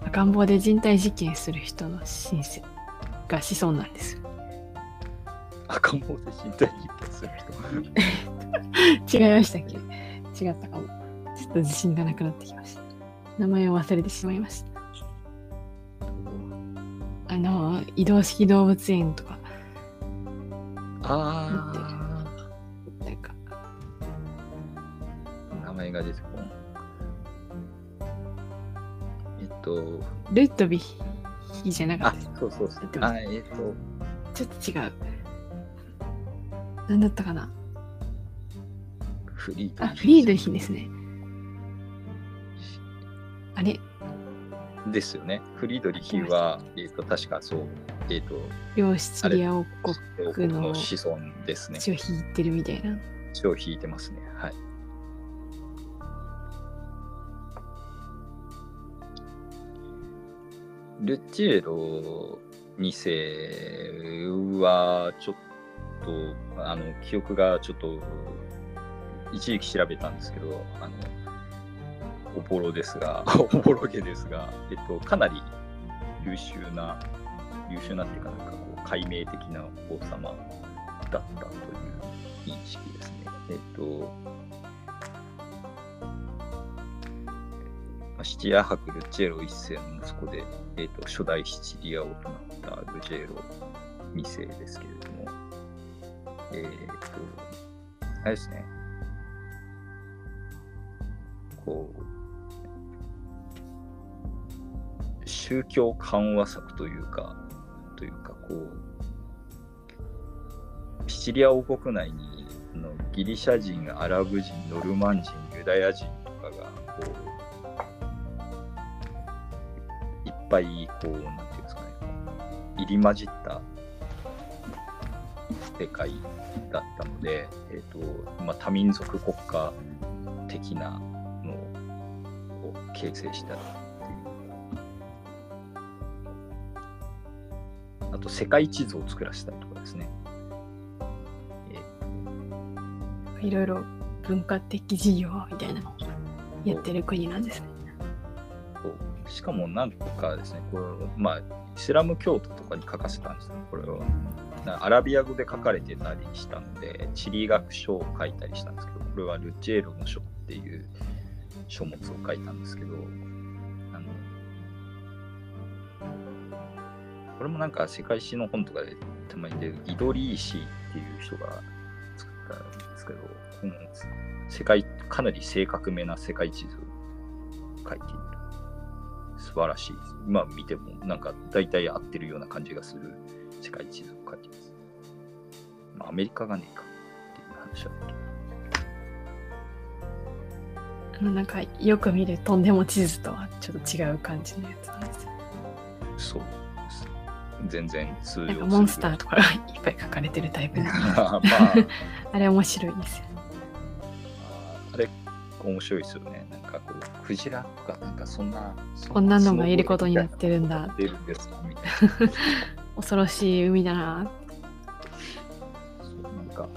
赤ん坊で人体実験する人の親戚が子孫なんですよ。赤ん坊で身体実験する人？違いましたっけ？違ったかも。ちょっと自信がなくなってきました。名前を忘れてしまいました。あの、移動式動物園とか、あなんか、あ、名前が出てこん。えっと、ルットビヒじゃなかっあた？です。、そうそうそう。あ、えっと、ちょっと違う。何だったかな？フリードあ、フリードヒですね。あれ？ですよね。フリードリヒは、えっ、と、確かそう、えっ、と、両シチリア王王国の子孫ですね。血を引いてるみたいな。血を引いてますね。はい。ルッチェロ2世はちょっとあの記憶がちょっと一時期調べたんですけどあのおぼろですが。おぼろげですが、えっと、かなり優秀な優秀なっていうかなんかこう解明的な王様だったという認識ですね。えっとシチリア伯ルチェロ一世の息子で、えーと、初代シチリア王となったルジェロ二世ですけれども、えっ、ー、と、あれですね、こう、宗教緩和策というか、というか、こう、シチリア王国内にのギリシャ人、アラブ人、ノルマン人、ユダヤ人とかが、こう、いっぱいこうなんていうんですかね入り混じった世界だったので、えーとまあ、多民族国家的なのを形成したあと世界地図を作らせたりとかですね、えー、いろいろ文化的事業みたいなのをやってる国なんですね。しかもなんかですね、これまあ、イスラム教徒とかに書かせたんですね、これは。アラビア語で書かれてたりしたので、地理学書を書いたりしたんですけど、これはルチェーロの書っていう書物を書いたんですけど、これもなんか世界史の本とかでたまに出るイドリーシーっていう人が作ったんですけど、この世界、かなり正確めな世界地図を書いている。素晴らしい。今見てもなんか大体合ってるような感じがする世界地図を書いてます。まあ、アメリカがねえかっていう話はあのなんかよく見るとんでも地図とはちょっと違う感じのやつなんですよ。そう。全然通用モンスターとかがいっぱい書かれてるタイプなんで まあ、あれ面白いですよ。あれ面白いですよね。なんかこう、クジラとか、なんかそんな。こんなのがいることになってるんだ。恐ろしい海だな。そうなんか、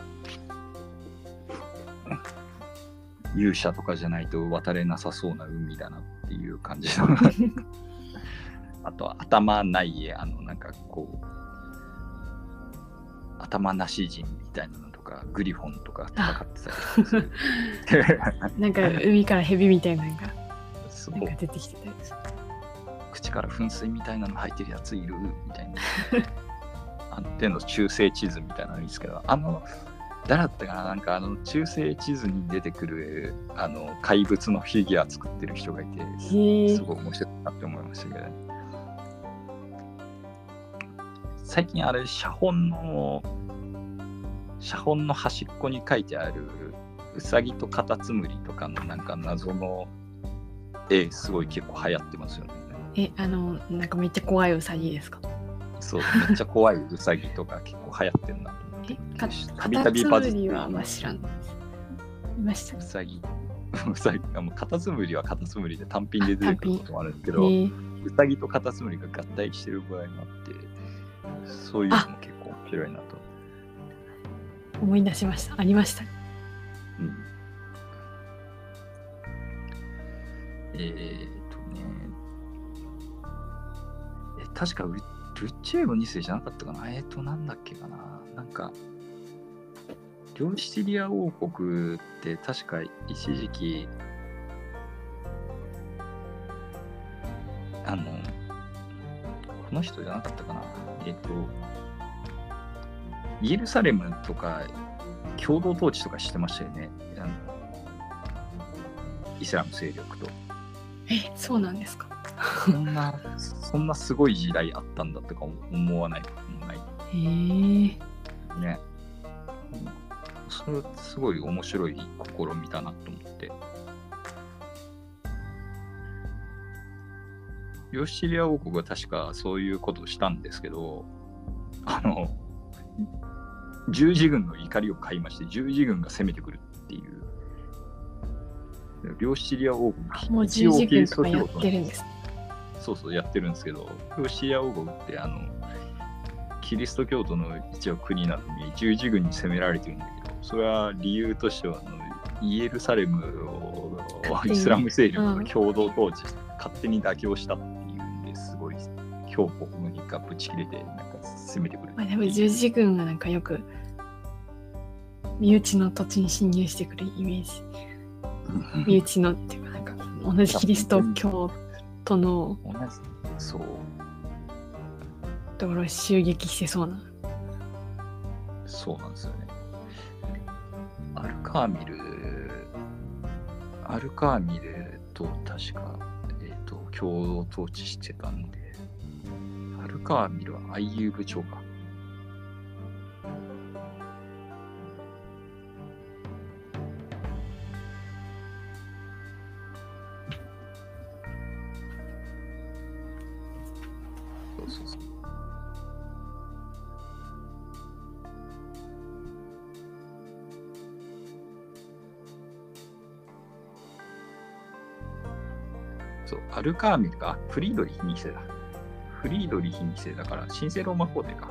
勇者とかじゃないと渡れなさそうな海だなっていう感じの。あとは頭ないあのなんかこう頭なし人みたいなかグリフォンとか戦ってたり なんか海からヘビみたいなのがなんか出てきてたり。口から噴水みたいなの入ってるやついるみたいな。あの手の中世地図みたいなのいいですけどあの誰だったかな？なんかあの中世地図に出てくるあの怪物のフィギュア作ってる人がいてすごい面白いなって思いましたけど、最近あれ写本の写本の端っこに書いてあるうさぎとカタツムリとかのなんか謎の絵すごい結構流行ってますよね。え、あの、なんかめっちゃ怖いうさぎですか？そう、めっちゃ怖いうさぎとか結構流行ってるなと思って。たびたびバズってはあんま知らんいました。うさぎ。うさぎもうカタツムリはカタツムリで単品で出てくることもあるんですけど、うさぎとカタツムリが合体してる場合もあって、そういうのも結構面白いなと思い出しました。ありました。うん。えー、っとね。え、確かルルッチェーロ2世じゃなかったかな？えー、っと、なんだっけかな？なんか、両シチリア王国って確か一時期、あの、この人じゃなかったかなえっ、と、イエルサレムとか共同統治とかしてましたよね。あのイスラム勢力と。え、そうなんですか？そんな、そんなすごい時代あったんだとか思わないこともない。へえ。ね。それすごい面白い試みだなと思って。ヨシチリア王国は確かそういうことをしたんですけど、あの、十字軍の怒りを買いまして、十字軍が攻めてくるっていう。両シチリア王国もう十字軍とかやってるんです。そうそうやってるんですけど、ロシア王国ってあのキリスト教徒の一応国なのに十字軍に攻められてるんだけど、それは理由としてはあのイエルサレムをイスラム勢力が共同統治して、勝手に妥協したっすごい強国にがぶち切れてなんか攻めてくる。まあでも十字軍がなんかよく身内の土地に侵入してくるイメージ。身内のっていうかなんか同じキリスト教徒の同じそうところを襲撃してそうな。そうなんですよね。アルカーミル、アルカーミルと確か、えっ、と、共同統治してたんで、樽川見るは IU 部長か。そう、アルカーミルか、フリードリヒ2世だ。フリードリヒ2世だから、神聖ローマ皇帝か。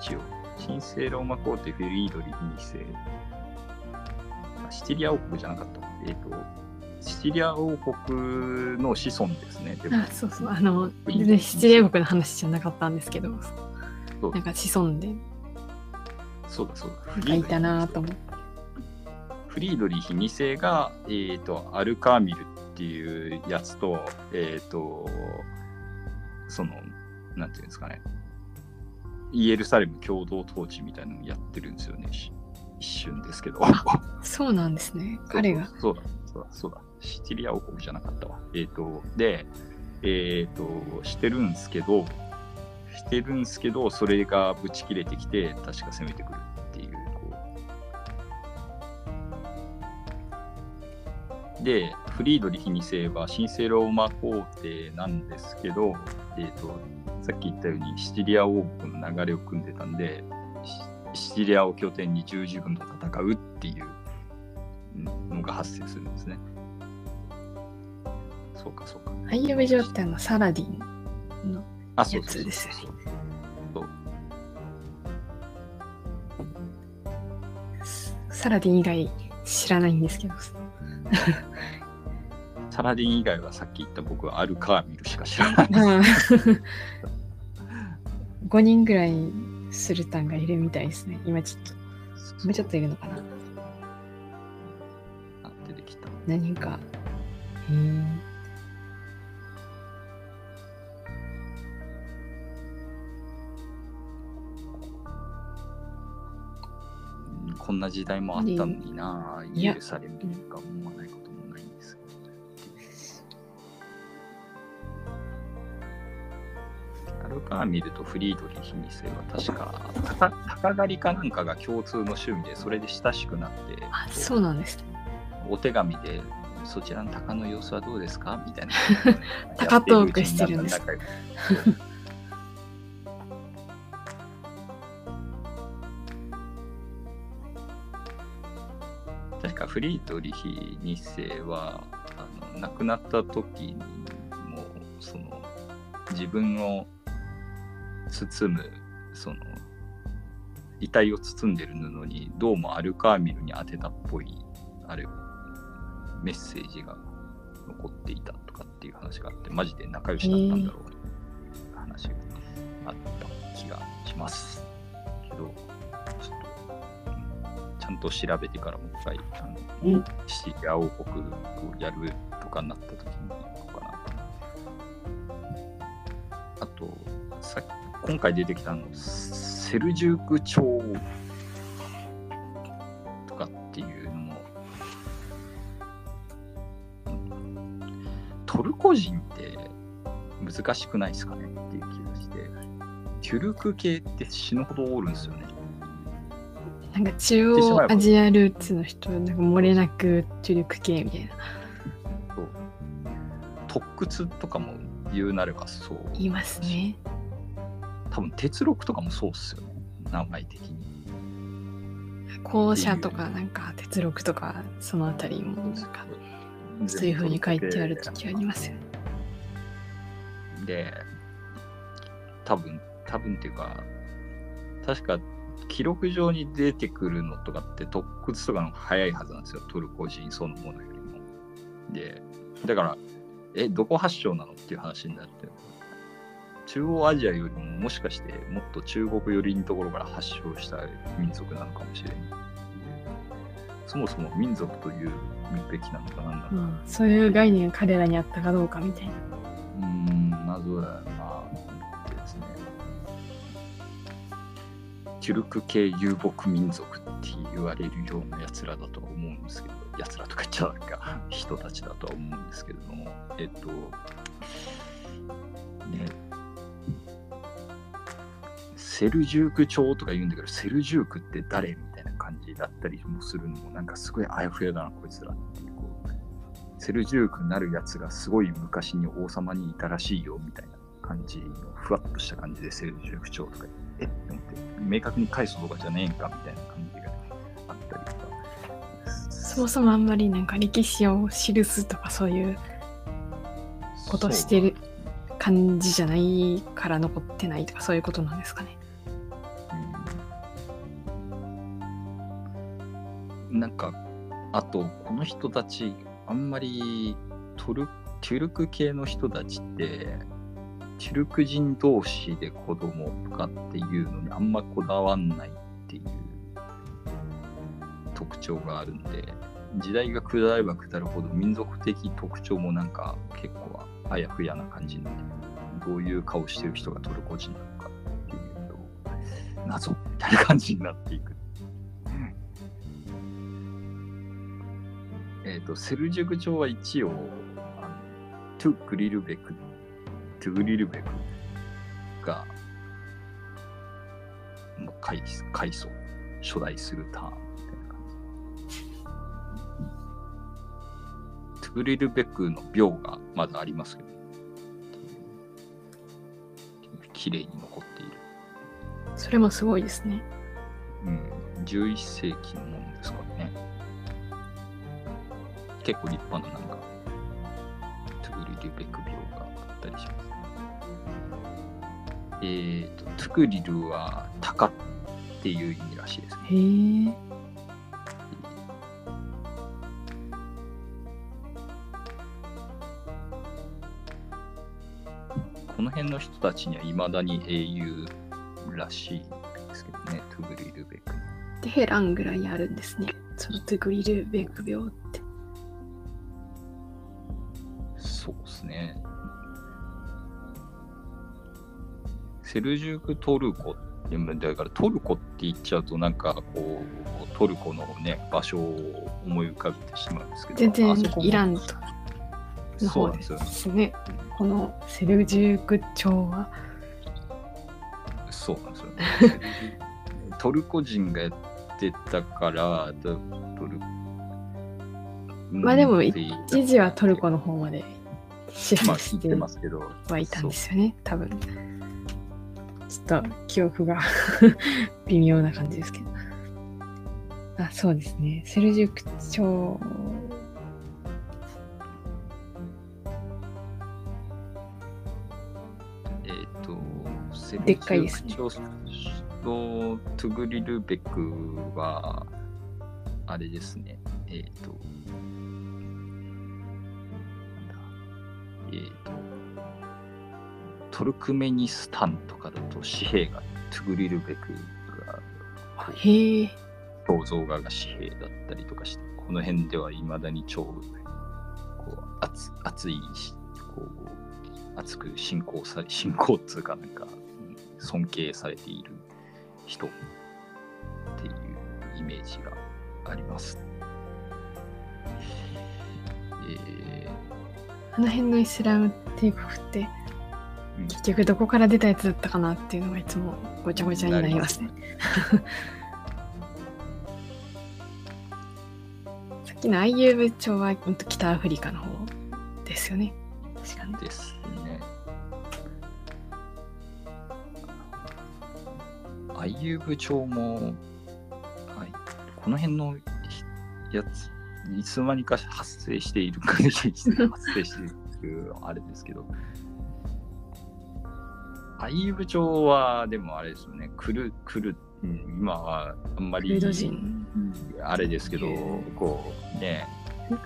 一応。神聖ローマ皇帝フリードリヒ2世。あシチリア王国じゃなかった。えっ、と、シチリア王国の子孫ですね。あ、そうそう。あの、全然七霊国の話じゃなかったんですけど、なんか子孫でそうだそうだ。いたなと思って。フリードリヒ2世が、えー、とアルカーミルっていうやつと,、えー、とそのなんていうんですかね。イエルサレム共同統治みたいなのをやってるんですよね。し一瞬ですけど。そうなんですね。彼が。そうだ。そうだ。そうだ。シチリア王国じゃなかったわ。えっ、とでえっ、としてるんですけどしてるんですけどそれがぶち切れてきて確か攻めてくるでフリードリヒ2世は神聖ローマ皇帝なんですけど、えー、とさっき言ったようにシチリア王国の流れを組んでたんでシシチリアを拠点に十字軍と戦うっていうのが発生するんですね。そうかそうか。アイユベ城ってあのサラディンのやつですよねそう。サラディン以外知らないんですけど。サラディン以外はさっき言った僕はアルカーミルしか知らない。まあ5人ぐらいスルタンがいるみたいですね。今ちょっと、もうちょっといるのかなあ出てきた。何人か。へえ。こんな時代もあったのにな、いやイエルサレムとか思わないこともないんですけど。アルカーミルとフリードリヒ2世は確か鷹鷹狩りかなんかが共通の趣味でそれで親しくなってあ、そうなんですね。お手紙でそちらの鷹の様子はどうですかみたいな鷹トークしてるんです確かフリードリヒ2世はあの亡くなった時にもその自分を包むその遺体を包んでる布にどうもアルカーミルに当てたっぽいあれメッセージが残っていたとかっていう話があってマジで仲良しだったんだろうって話があった気がしますけどんと調べてからもう一回あのうんシリア王国をやるとかになった時に行こうかなとあとさ今回出てきたのセルジューク朝とかっていうのもトルコ人って難しくないですかねっていう気がして、テュルク系って死ぬほどおるんですよね。なんか中央アジアルーツの人、なんか漏れなくトゥルク系みたいな。そう特屈とかも言うなればそう。言いますね。多分鉄録とかもそうっすよね。名前的に。校舎とかなんか鉄録とかそのあたりもなんかそういうふうに書いてある時ありますよね。で、多分、多分っていうか、確か記録上に出てくるのとかって特屈とかの早いはずなんですよ、トルコ人そのものよりも。で、だから、え、どこ発祥なのっていう話になって、中央アジアよりももしかしてもっと中国寄りのところから発祥した民族なのかもしれない。そもそも民族というべきなのかなんだろう。うん、そういう概念が彼らにあったかどうかみたいな。うーん、謎だよな。テュルク系遊牧民族って言われるようなやつらだとは思うんですけど、やつらとか言っちゃなんか人たちだとは思うんですけれども、えっと、ね、セルジューク朝とか言うんだけど、セルジュークって誰みたいな感じだったりもするのも、なんかすごいあやふやだな、こいつらっていう。こうセルジュークなるやつがすごい昔に王様にいたらしいよみたいな感じのふわっとした感じでセルジューク朝とかえって思って明確に返すとかじゃねえんかみたいな感じがあったりとかそもそもあんまりなんか歴史を記すとかそういうことしてる感じじゃないから残ってないとかそういうことなんですかね。うんなんかあとこの人たちあんまりトルテュルク系の人たちってテュルク人同士で子供とかっていうのにあんまこだわんないっていう特徴があるんで時代が下れば下るほど民族的特徴もなんか結構あやふやな感じになってどういう顔してる人がトルコ人なのかっていうと謎みたいな感じになっていく。えっ、と、セルジュク朝は一応、あのトゥグリルベク、トゥグリルベクが、まあ、階階層、初代スルターンみたいな感じ。トゥグリルベクの廟がまだありますけど、綺麗に残っている。それもすごいですね。うん、11世紀のものですからね。結構立派ななんか、トゥグリルベク廟があったりします。えっ、と、トゥグリルは鷹っていう意味らしいですね。へえ。この辺の人たちにはいまだに英雄らしいですけどね、トゥグリルベク。テヘランぐらいにあるんですね。そのトゥグリルベク病っセルジュークトルコってだからトルコって言っちゃうとなんかこうトルコのね場所を思い浮かべてしまうんですけど全然イランとの方ですね。このセルジューク朝はそうなんですよね。トルコ人がやってたからトトルまあでも一時はトルコの方まで知まあ聞いらせててますけどはいたんですよね、多分。ちょっと記憶が 微妙な感じですけど。あ、そうですね。セルジュク朝。えっ、と、セルでっかいですねジュク朝とトゥグリルベクは、あれですね、えっ、と、えっ、と、トルクメニスタンとかだと紙幣がトゥグリルベクがへえ。銅像画が紙幣だったりとかして、この辺ではいまだに超こう熱熱いし、こう熱く信仰され、信仰っつうかなんか、うん尊敬されている人っていうイメージがあります。えあの辺のイスラム帝国ってーうん結局どこから出たやつだったかなっていうのがいつもごちゃごちゃになりますね。っきの IU 部長は北アフリカの方ですよね。確かに。ですね。IU 部長も、はい、この辺のひやつ、いつの間にか発生している、発生している、あれですけど、IU 部長は、でもあれですよね、来る、来る、うん今はあんまりクルド人。あれですけど、こうね、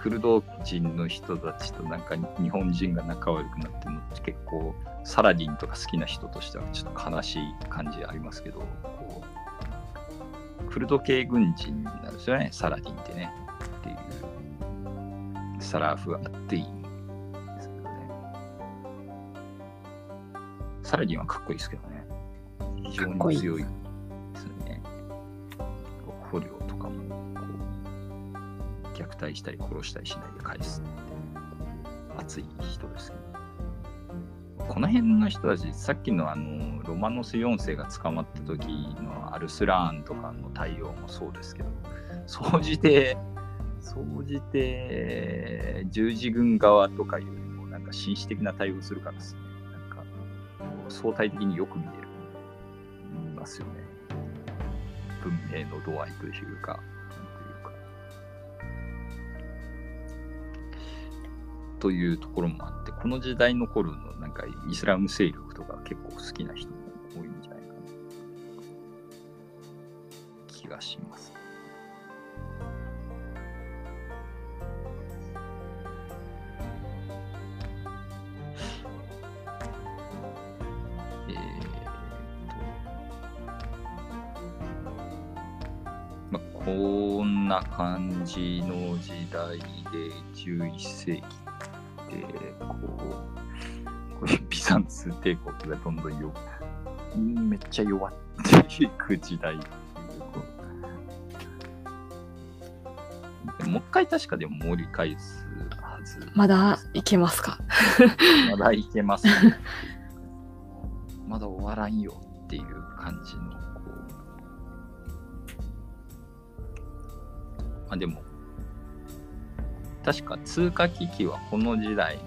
クルド人の人たちとなんか日本人が仲悪くなってるのって結構サラディンとか好きな人としてはちょっと悲しい感じありますけど、こうクルド系軍人なんですよね、サラディンってね。っていう、サラフ・アッティーンサラディンはかっこいいですけどね。非常に強いですね。捕虜とかもこう虐待したり殺したりしないで返す熱い人ですけどこの辺の人たちさっきのあのロマノス4世が捕まった時のアルスラーンとかの対応もそうですけど総じて総じて十字軍側とかよりもなんか紳士的な対応するからですね相対的によく見えるますよね文明の度合いというか、というか。というところもあって、この時代の頃のなんかイスラム勢力とか結構好きな人も多いんじゃないかな気がします。な感じの時代で11世紀ってこうこういうビザンツ帝国がどんどんよめっちゃ弱っていく時代っていうもう一回確かでも盛り返すはず。まだいけますか？まだいけます、ね、まだ終わらんよっていう感じの、あでも、確か通貨危機はこの時代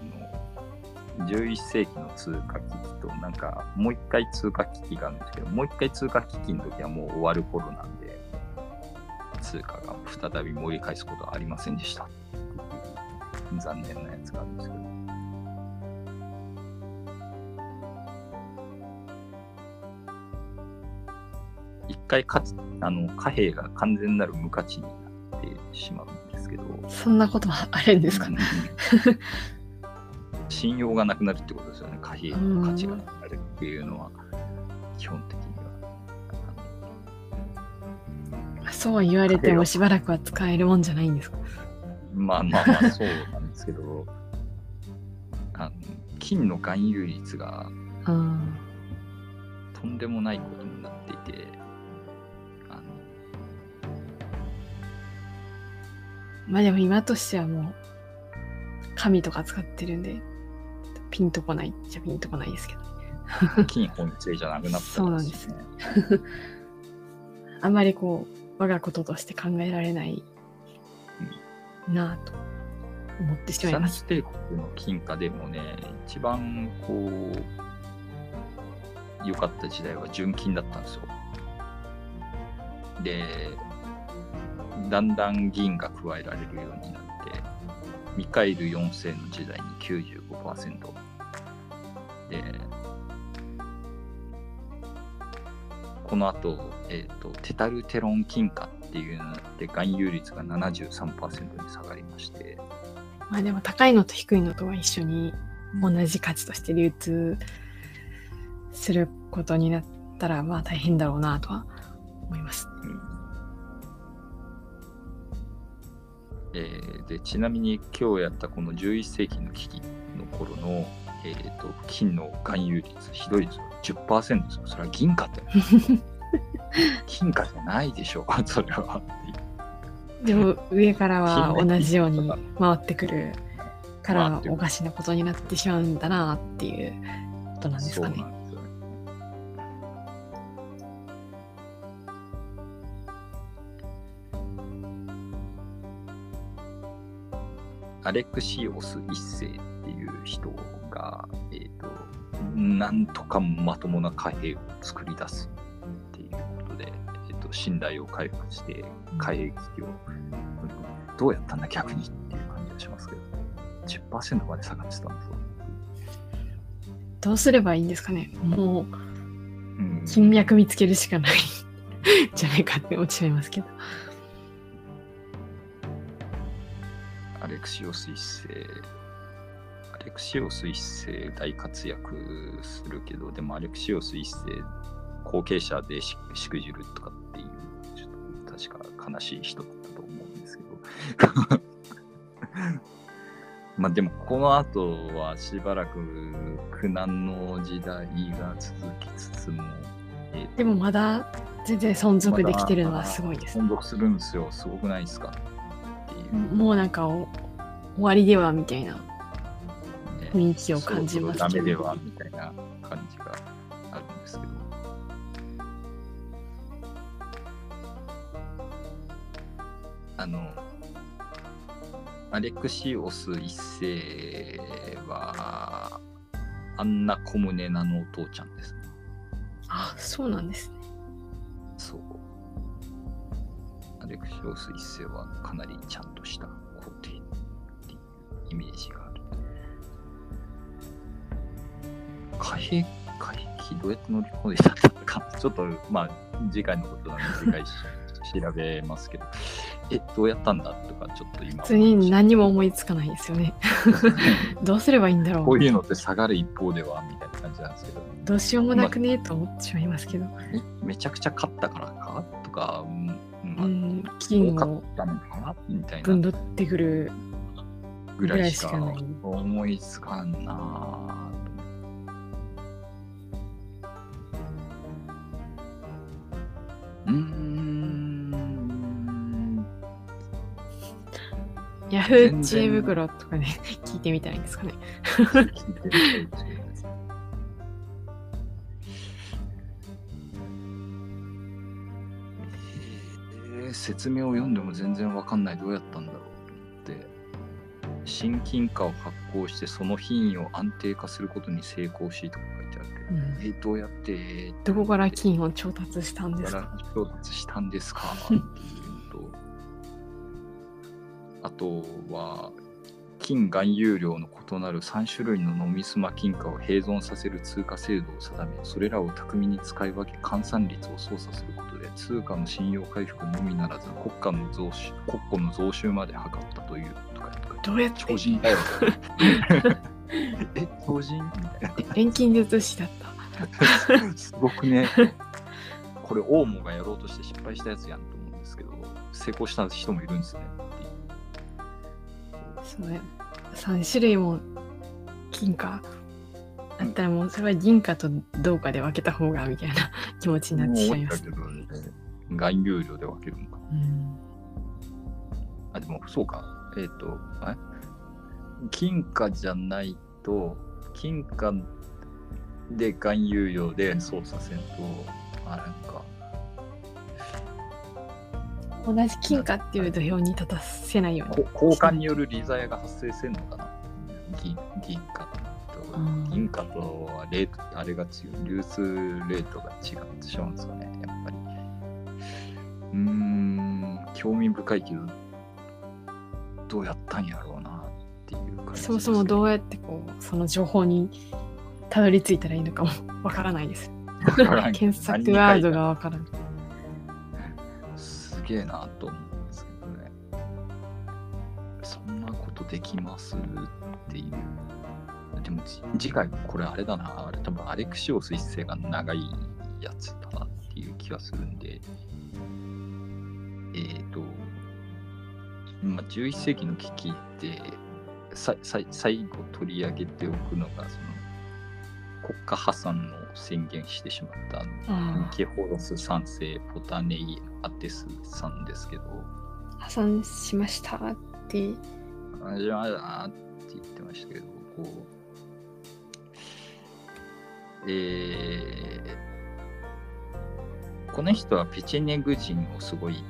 の11世紀の通貨危機と、なんかもう一回通貨危機があるんですけど、もう一回通貨危機の時はもう終わる頃なんで、通貨が再び盛り返すことはありませんでした。残念なやつがあるんですけど。一回かつあの貨幣が完全なる無価値にってしまうんですけど、そんなこともあるんですか？うん。信用がなくなるってことですよね、貨幣の価値がなくなるっていうのは、基本的には。そう言われてもしばらくは使えるもんじゃないんですか？まあまあまあ、そうなんですけど、あの金の含有率がうん。とんでもないことまあでも今としてはもう、紙とか使ってるんで、ピンとこないっちゃピンとこないですけど。金本性じゃなくなったそうなんですよ あんまりこう、我がこととして考えられないなぁと思ってしまいます。ス帝国の金貨でもね、一番こう、良かった時代は純金だったんですよ。で、だんだん銀が加えられるようになって、ミカエル4世の時代に95%。で、この後、えっ、と、テタルテロン金貨っていうので含有率が73%に下がりまして、まあでも高いのと低いのとは一緒に同じ価値として流通することになったら、まあ大変だろうなとは思います。えーでちなみに今日やったこの11世紀の危機の頃の、えー、と金の含有率ひどいですよ。10%ですよ。それは銀貨って。金貨じゃないでしょう。それは。でも上からは金同じように回ってくるからおかしなことになってしまうんだなっていうことなんですかね。アレクシオス一世っていう人が、えーと、なんとかまともな貨幣を作り出すっていうことで、えーと、信頼を回復して貨幣危機を、どうやったんだ逆にっていう感じがしますけど10%まで下がってたんですよ。どうすればいいんですかね。もう、金脈見つけるしかない。じゃないかって思っちゃいますけど。アレクシオス一世、アレクシオス一世大活躍するけど、でもアレクシオス一世後継者でしくじるとかっていう、ちょっと確か悲しい人だと思うんですけど。まあでもこの後はしばらく苦難の時代が続きつつも、えー、でもまだ全然存続できてるのはすごいです、ね存続するんですよすごくないですかもうなんか終わりではみたいな雰囲気を感じますけど、ね、ダメではみたいな感じがあるんですけど。あの、アレクシオス一世は、アンナ・コムネナのお父ちゃんですね。あ、そうなんですね。アレクシオス一世はかなりちゃんとした皇帝っていうイメージがある。貨幣、貨幣どうやって乗り込んでたのか、ちょっとまあ次回のことなんで次回調べますけど、え、どうやったんだとかちょっと今。普通に何も思いつかないですよね。どうすればいいんだろう。こういうのって下がる一方ではみたいな感じなんですけど。どうしようもなくね、と思ってしまいますけど。めめちゃくちゃ勝ったからかとか、うん、金をぶんどってくるぐらいしか思いつかんなうん。ヤフー知恵袋とかで 聞いてみたいんですかね。説明を読んでも全然わかんないどうやったんだろうと思って新金貨を発行してその品位を安定化することに成功しとか書いてあるけど、うん、えどうやってどこから金を調達したんですか？調達したんですか？っていうのとあとは金含有量の異なる3種類のノミスマ金貨を併存させる通貨制度を定めそれらを巧みに使い分け換算率を操作することで通貨の信用回復のみならず国家の増収国庫の増収まで図ったというとかどうやって？超人だよ。え超人？錬金術師だった。すごくね。これオウモがやろうとして失敗したやつやんと思うんですけど成功した人もいるんですねそうね3種類も金貨あったらもうそれは銀貨と銅貨で分けた方がみたいな 気持ちになってしまいます。含有量で分けるのか。うん、あ、でもそうか。えっ、ー、と、あ金貨じゃないと、金貨で含有量で操作せんと、あ、な同じ金貨っていう土俵に立たせないように。交換による利ザヤが発生せんのかな銀銀貨と。銀貨とはレート、あれが違う、流通レートが違ってしまうんですかね、やっぱり。うーん、興味深いけど、どうやったんやろうなっていう感じ、そもそもどうやってこう、その情報にたどり着いたらいいのかもわからないです。検索ワードがわからない。げえなと思うんですけどね。そんなことできますっていう。でも次回これあれだな、あれ多分アレクシオス一世が長いやつだなっていう気がするんで、えっ、ー、と、まあ、11世紀の危機ってささ最後取り上げておくのがその国家破産を宣言してしまったニケホロス3世ポタネイ・アテスさんですけど。破産しましたって。破産しましたって言ってましたけどこう。えー、この人はペチェネグ人をすごい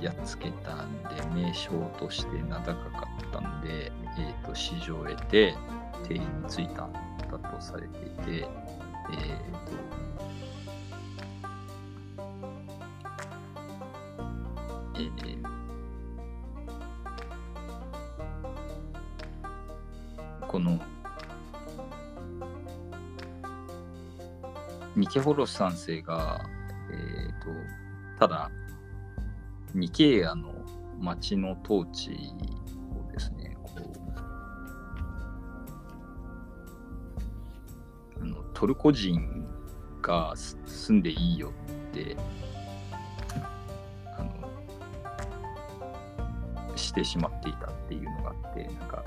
やっつけたんで名称として名高かっったんで、えー、と市場を得て定員についたんだとされていて、えーとえーこのニケホロス3世が、えー、とただニケイアの町の統治トルコ人がす住んでいいよってあのしてしまっていたっていうのがあってなんか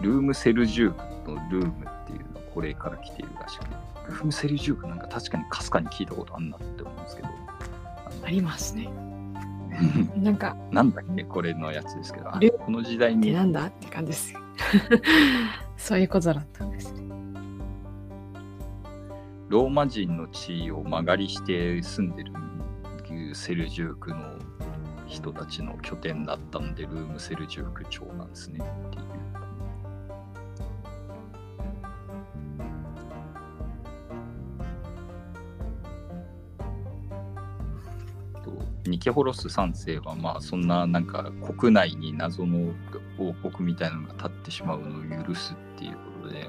ルームセルジュークのルームっていうのはこれから来ているらしくてルームセルジュークなんか確かにかすかに聞いたことあんなって思うんですけどありますね。なんか、なんだっけこれのやつですけどこの時代でになんだ？って感じですよ。そういうことだったんですね。ローマ人の地位を間借りして住んでるセルジュークの人たちの拠点だったんでルームセルジューク朝なんですねっていう。ニケホロス3世はまあそんななんか国内に謎の王国みたいなのが立ってしまうのを許すっていうことで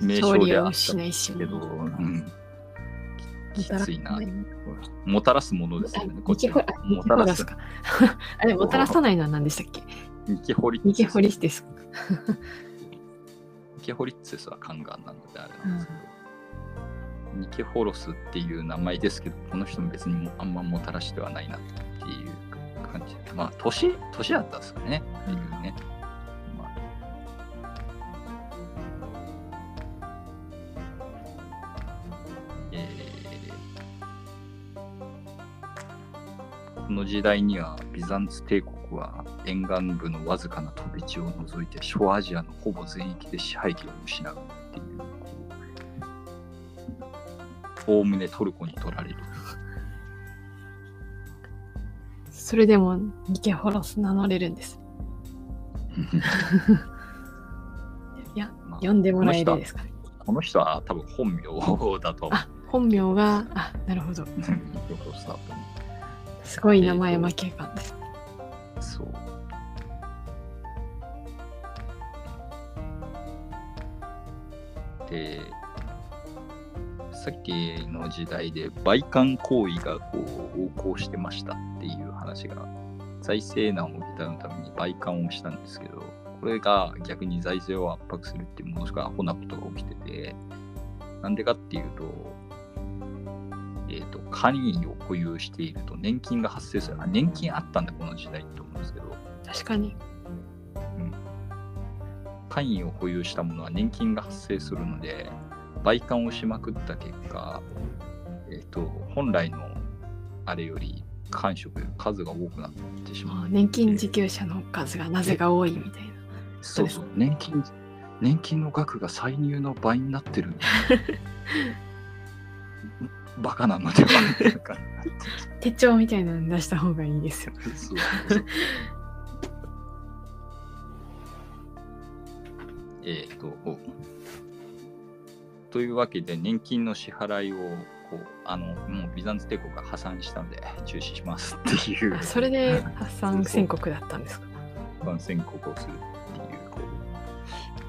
名称であった失いしけど、うん、ききついな。もたらすものですよねこっちもたらす。か。あれ、もたらさないのは何でしたっけ？ニケホリニケホリスです。ニケホリッツェスはカンガンなのであれなんですけど、ニケホロスっていう名前ですけど、この人も別にもあんまもたらしてはないなっていう感じ。で、まあ、年、年だったんですかね、うね。の時代にはビザンツ帝国は沿岸部のわずかな飛び地を除いて小アジアのほぼ全域で支配権を失うっていうおおむねトルコに取られるそれでもニケホロス名乗れるんです。いや、まあ呼んでもらえるですかね。この人は多分本名だと思うあ、本名が、あ、なるほど。ニケホロスだと思うすごい名前負け感です。そう。で、さっきの時代で売還行為がこう横行してましたっていう話が、財政難を補うために売還をしたんですけど、これが逆に財政を圧迫するっていうものしかアホなことが起きてて、なんでかっていうと、えー、と官位を保有していると年金が発生する。あ年金あったんだ、この時代って思うんですけど、確かに。官位を保有したものは年金が発生するので、売還をしまくった結果、えっ、と、本来のあれより官職より数が多くなってしまう。あ年金受給者の数がなぜが多いみたいな。そうそう、年金、年金の額が歳入の倍になってる。バカなのではみたいな感手帳みたいなの出した方がいいですよ。じそうそう。えっと、というわけで年金の支払いをこうあのもうビザンツ帝国が破産したので中止しますっていう。あそれで発散宣告だったんですか？破産宣告をするっていうこ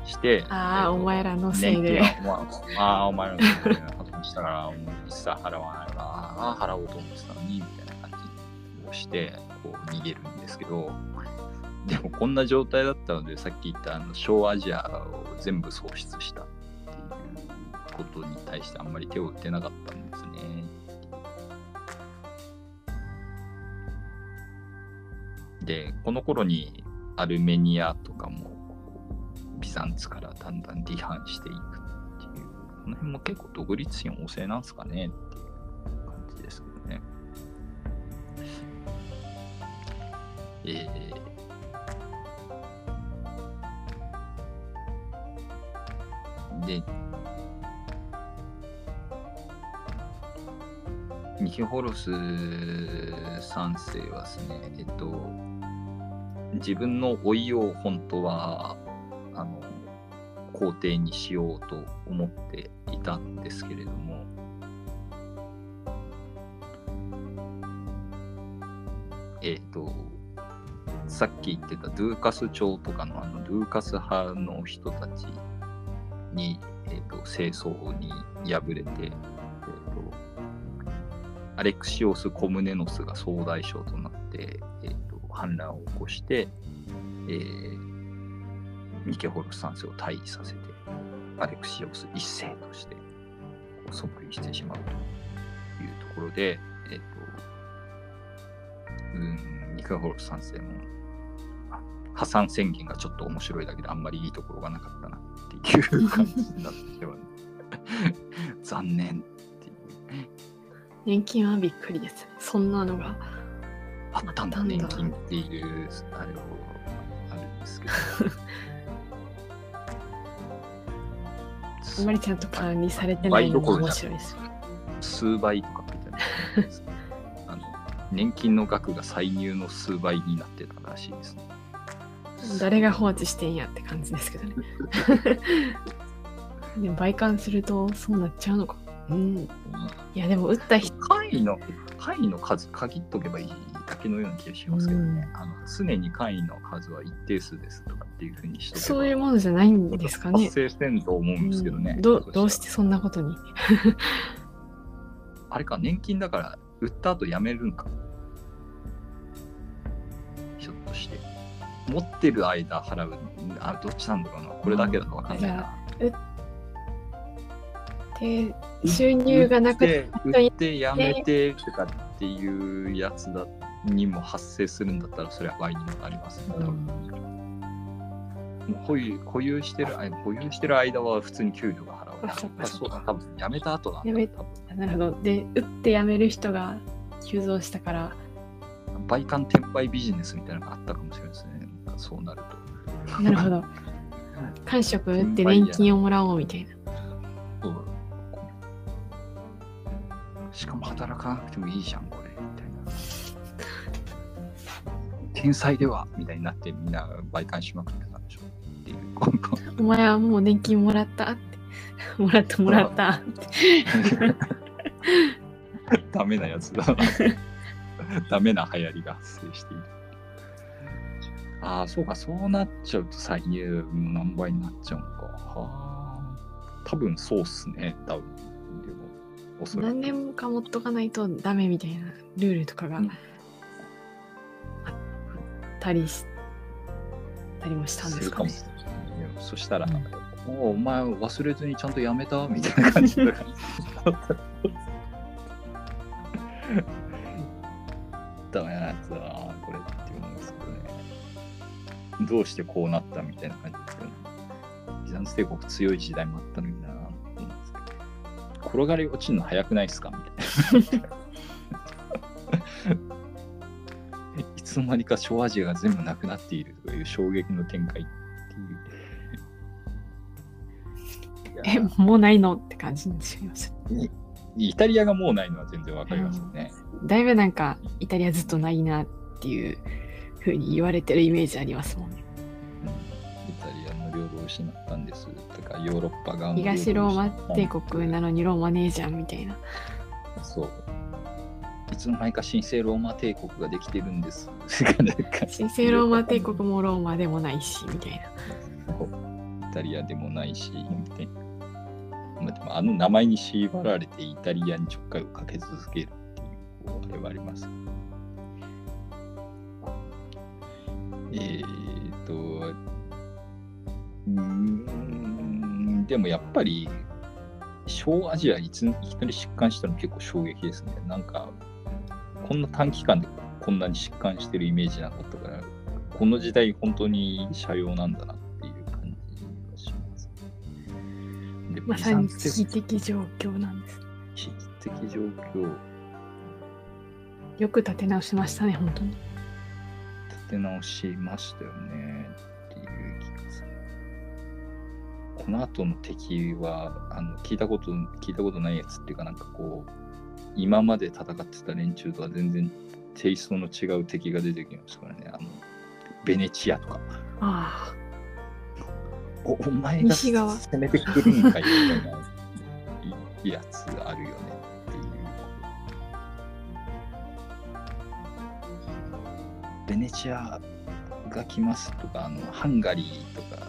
うしてああ、えっとお前らのせいで。まあ、お前らのせいで破産したから、もう一切払わないから、ああ、払おうと思ってたのに、みたいな感じをして、こう逃げるんですけど、でもこんな状態だったので、さっき言ったあの小アジアを全部喪失したっていうことに対してあんまり手を打ってなかったんですね。で、この頃にアルメニアとかもビザンツからだんだん離反していく、この辺も結構独立心旺盛なんですかねっていう感じですけどね。えー、で、ニケホロス3世はですね、えっと、自分の老いを本当はあの皇帝にしようと思っていたんですけれども。えっ、とさっき言ってたドゥーカス朝とかのあのドゥーカス派の人たちに、えー、と戦争に敗れて、えー、とアレクシオス・コムネノスが総大将となって、えー、と反乱を起こして、えーニケホルス3世を退位させてアレクシオス一世として即位してしまうというところで、えっ、とうん、ニケホルス3世もあ破産宣言がちょっと面白いだけであんまりいいところがなかったなっていう感じになっては、残念っていう年金はびっくりです。そんなのが。あったんだあったんだ年金っていうあれをあるんですけど まりちゃんと管理されてないのが面白いです。数倍とか書いてあるあの年金の額が歳入の数倍になってたらしいですね。誰が放置してんやって感じですけどね。でも倍換するとそうなっちゃうのか。うん。いやでも打った人、会員の会員の数限っとけばいいだけのような気がしますけどね。あの常に会員の数は一定数ですとかっていうふうにしとけばそういうものじゃないんですかね発。生してんと思うんですけどね。うんどうどうしてそんなことに？あれか、年金だから売った後やめるんか。ひょっとして。持ってる間払う。あ、どっちなんだろうな。これだけだとわかんないな。で収入がなく売って売ってやめてとかっていうやつだにも発生するんだったらそれは倍にもなりますね。多分。もう保有保有してるあ保有してる間は普通に給料が払われそうだ多分やめた後なんだやめ多分。なるほど。で、打って辞める人が急増したから、倍換転売ビジネスみたいなのがあったかもしれないですね。なんかそうなると。なるほど。官職打って年金をもらおうみたいな。しかも働かなくてもいいじゃんこれ天才ではみたいになってみんな倍換しまくってたんでしょっていう お前はもう年金もらったって。もらったもらったって。ダメなやつだな。ダメな流行りが発生している。ああ、そうか、そうなっちゃうと歳入何倍になっちゃうのか。はあ。多分そうっすね、多分。でも。何年か持っとかないとダメみたいなルールとかがあうんったりしたりもしたんですかね。するもしれないいやそしたら、うんおお前忘れずにちゃんとやめたみたいな感じだダメなやつだな、これって思うんですけどね。どうしてこうなったみたいな感じですよね。ビザンツ帝国強い時代もあったのになと思うんですけど。転がり落ちるの早くないですか？みたいな。の間にか小アジアが全部なくなっているという衝撃の展開っていう。い え、やもうないのって感じにします。イタリアがもうないのは全然わかりますよね。だいぶなんかイタリアずっとないなっていう風に言われてるイメージありますもんね。イタリアの領土を失ったんですとか、ヨーロッパ側の領土を東ローマ帝国なのにローマねえじゃんみたいな。そう。いつの間にか神聖ローマ帝国ができてるんです。神聖ローマ帝国もローマでもないしみたいな。イタリアでもないし、みたいな。まあ、でもあの名前に縛られてイタリアにちょっかいをかけ続けるっていう、こうあれはあります。えーと、うーん、でもやっぱり、小アジアいついきなり疾患したの結構衝撃ですね。なんか、こんな短期間でこんなに疾患してるイメージなかったから、この時代本当に社用なんだなっていう感じがします。でまさに危機的状況なんです。危機的状況、よく立て直しましたね、本当に。立て直しましたよねっていう気がする。この後の敵はあの聞いたこと聞いたことないやつっていうかなんかこう今まで戦ってた連中とは全然テイストの違う敵が出てきましたからね。あのベネチアとか。あおお前が攻めてくるんかいみたいないやつあるよねっていう。ベネチアが来ますとか、あのハンガリーとか、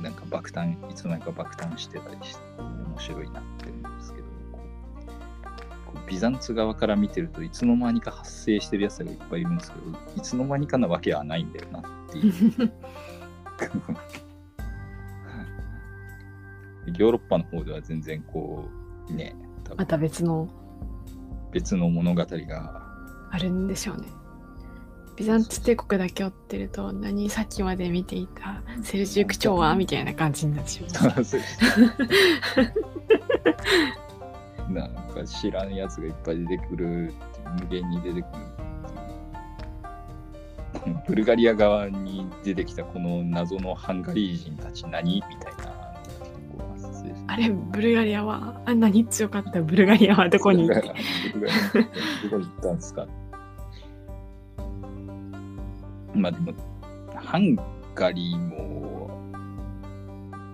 なんか爆弾、いつの間にか爆弾してたりして、面白いなってビザンツ側から見てるといつの間にか発生してるやつがいっぱいいるんですけど、いつの間にかなわけはないんだよなっていう。ヨーロッパの方では全然こうねまた別の別の物語があるんでしょうね。ビザンツ帝国だけ追ってると何さっきまで見ていたセルジュク朝はみたいな感じになってしまう。なんか知らんやつがいっぱい出てくる無限に出てくるっていう。ブルガリア側に出てきたこの謎のハンガリー人たち何みたいなあれブルガリアはあんなに強かったブルガリアはどこに？行ってどこに行ったんですかまあでも、ハンガリーも、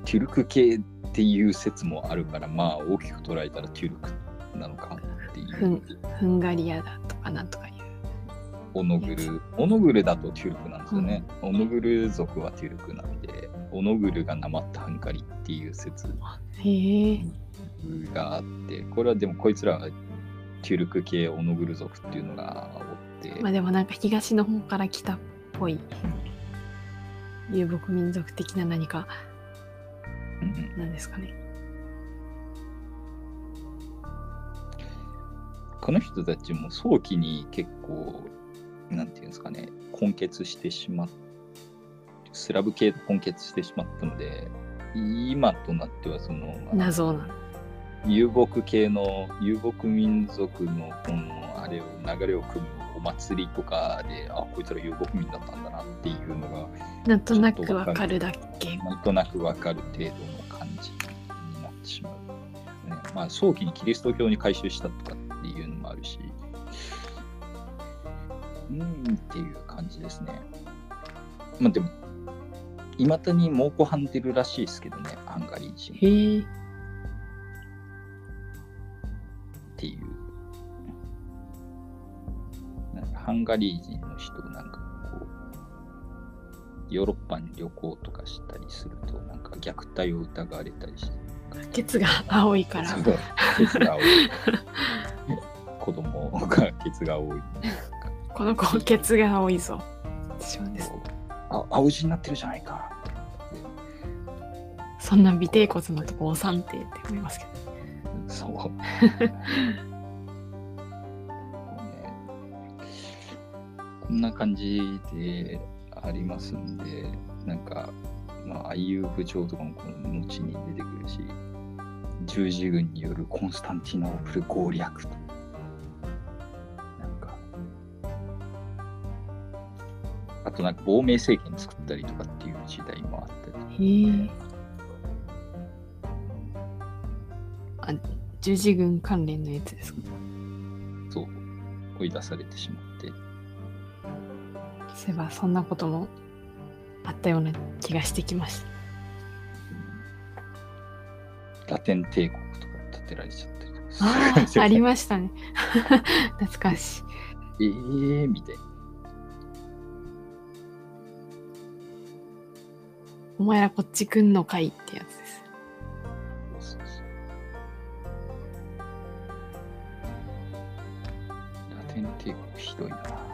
テュルク系っていう説もあるから、まあ大きく捉えたらテュルクなのかっていうフン。フンガリアだとかなんとかいう。オノグル。オノグルだとテュルクなんですよね。オノグル族はテュルクなんで、オノグルがなまったハンガリーっていう説。があって、これはでもこいつらはテュルク系オノグル族っていうのがおって、まあでもなんか東の方から来たっぽい遊牧民族的な何かうんうんなんですかね。この人たちも早期に結構、なんていうんですかね、根結してしまっスラブ系と根結してしまったので、今となってはその、謎なの。遊牧系の、遊牧民族のこの、あれを、流れを組むお祭りとかで、あ、こいつら遊牧民だったんだなっていうのが、なんとなくわかるだけ。なんとなくわかる程度の感じになってしまう。ね、まあ、早期にキリスト教に改宗したとかっていうのもあるし、うーんっていう感じですね。まあでも、いまだに猛虎はんでるらしいですけどね、ハンガリー人っへえ。ハンガリー人の人なんかこう、ヨーロッパに旅行とかしたりすると、なんか虐待を疑われたりして、ケツが青いから。ケツが多い。子供がケツが多い。この子ケツが青いぞ。あ、青字になってるじゃないか。そんな尾てい骨のとこ押さんてって思いますけど。そう。こんな感じでありますんで、なんか、まあ、あいう部長とかもこの後に出てくるし、十字軍によるコンスタンティノープル攻略と。なんか、あとなんか亡命政権作ったりとかっていう時代もあったり。へえ。あ、十字軍関連のやつですか？そう追い出されてしまってそういえばそんなこともあったような気がしてきました。ラテン帝国とか建てられちゃったりとかああ、ありましたね。懐かしい。えーみたいなお前らこっち来んのかいってやつです。ラテン帝国ひどいな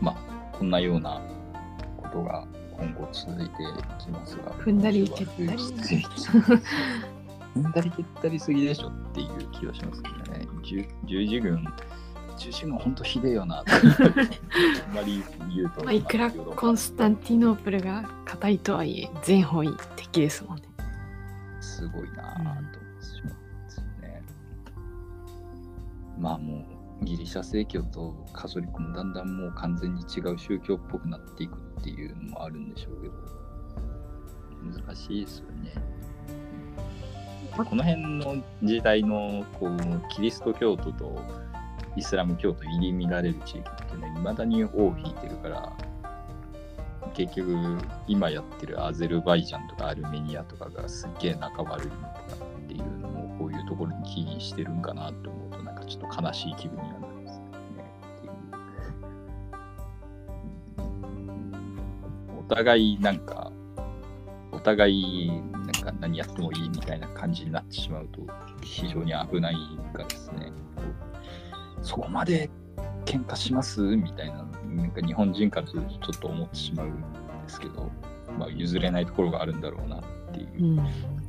まあこんなようなことが今後続いていきますが踏んだり蹴ったり踏んだり蹴ったりすぎでしょっていう気がしますけどね十十字軍十字軍ほんとひでえよなあんまり言うとまあ、いくらコンスタンティノープルが硬いとはいえ全方位敵ですもんね。すごいなぁと思ってしまうんですよね。まあギリシャ正教とカトリックもだんだんもう完全に違う宗教っぽくなっていくっていうのもあるんでしょうけど難しいですよね。この辺の時代のこうキリスト教徒とイスラム教徒入り乱れる地域っていうのはいまだに尾を引いてるから結局今やってるアゼルバイジャンとかアルメニアとかがすっげえ仲悪いのとかっていうのもこういうところに起因してるんかなと思うちょっと悲しい気分にはなりますねお互いなんかお互いなんか何やってもいいみたいな感じになってしまうと非常に危ないからですねそこまで喧嘩しますみたいななんか日本人からするとちょっと思ってしまうんですけど、まあ、譲れないところがあるんだろうなっていうう。ん。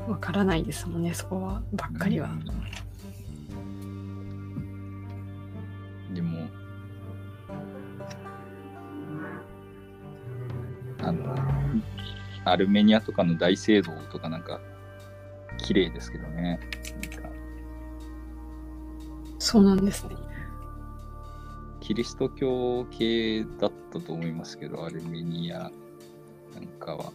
わからないですもんね、そこは、ばっかりは。であの、アルメニアとかの大聖堂とかなんか、綺麗ですけどね。そうなんですね。キリスト教系だったと思いますけど、アルメニアなんかは。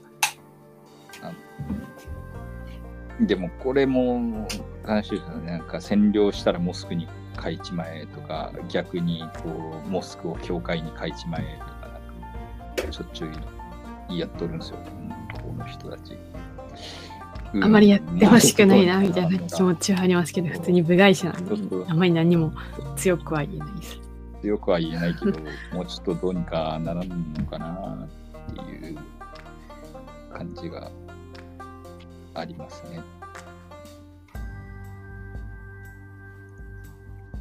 でもこれも悲しいですよね。なんか占領したらモスクに書いちまえとか、逆にこうモスクを教会に書いちまえとか、なんかしょっちゅうやっとるんですよ、この人たち。あまりやってほしくないな、みたいな気持ちはありますけど、普通に部外者なんで、あまり何も強くは言えないです。よくは言えないけど、もうちょっとどうにかならんのかなっていう感じがありますね。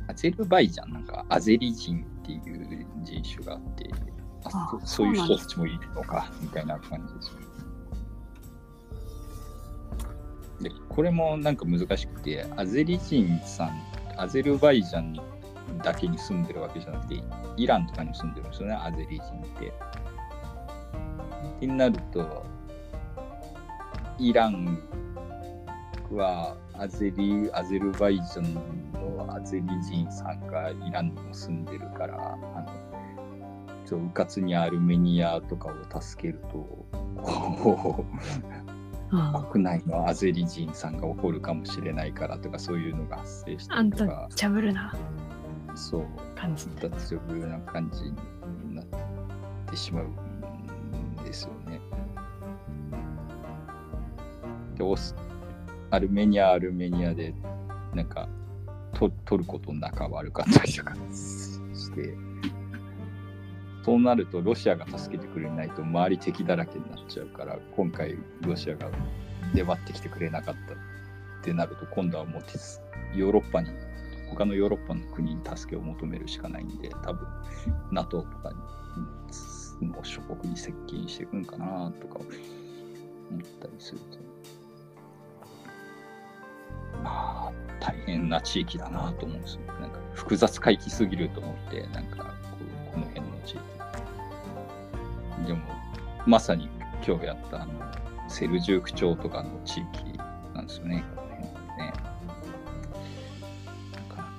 アゼルバイジャンなんかアゼリ人っていう人種があって、そそういう人たちもいるのかみたいな感じですよね。で、これもなんか難しくて、アゼリ人さん、アゼルバイジャンだけに住んでるわけじゃなくて、イランとかに住んでるんですよね、アゼリ人って。ってなると、イランはアゼリアゼルバイジャンのアゼリ人さんがイランにも住んでるから、あのそううかつにアルメニアとかを助けると、こあう国内のアゼリ人さんが怒るかもしれないからとか、そういうのが発生しあ、アンタたりとか、チャブルなそう。感じ。脱力な感じになってしまうんですよね。でオスアルメニアはアルメニアでなんかトトルコと仲悪かったりとかしてそうなるとロシアが助けてくれないと周り敵だらけになっちゃうから今回ロシアが粘ってきてくれなかったってなると今度はもうヨーロッパに他のヨーロッパの国に助けを求めるしかないんで、多分 NATO とかの諸国に接近していくんかなとか思ったりすると。まあ、大変な地域だなと思うんですよ。なんか複雑回帰すぎると思って、なんかここの辺の地域。でも、まさに今日やったあのセルジューク朝とかの地域なんですよね、この辺はね。なかなか。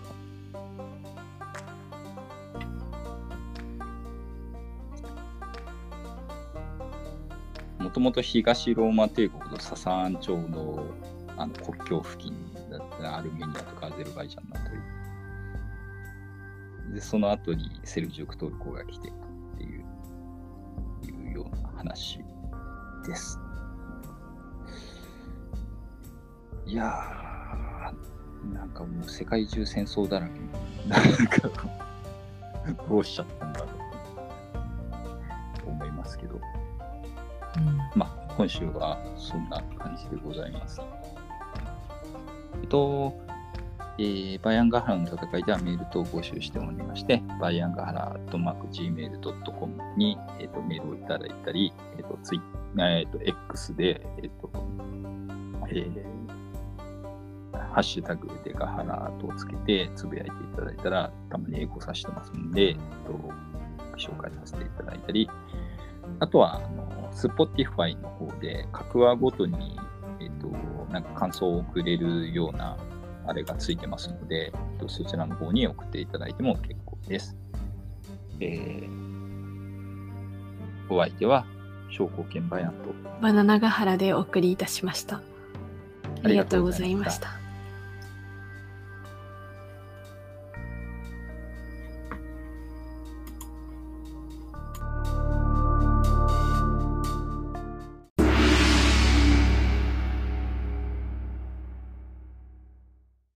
もともと東ローマ帝国のササーン朝のあの国境付近だったアルメニアとかアゼルバイジャンのあたり。で、その後にセルジュークトルコが来てっていういうような話です。いやー、なんかもう世界中戦争だらけ。なんか、どうしちゃったんだろうと思いますけど。まあ、今週はそんな感じでございます。えっと、えーバイアンガハラの戦いではメール等を募集しておりまして、バイアンガハラとマーク Gmail.com に、えっとメールをいただいたり、えっとツイえっと X で、えっとえーハッシュタグでガハラとつけてつぶやいていただいたら、たまに英語させてますんで、えっと、紹介させていただいたり、あとは、あの、Spotify の方で、各話ごとに、えっ、と、なんか感想を送れるような、あれがついてますので、そちらの方に送っていただいても結構です。えー、お相手は、商工券バヤンと、バナナガハラでお送りいたしました。ありがとうございました。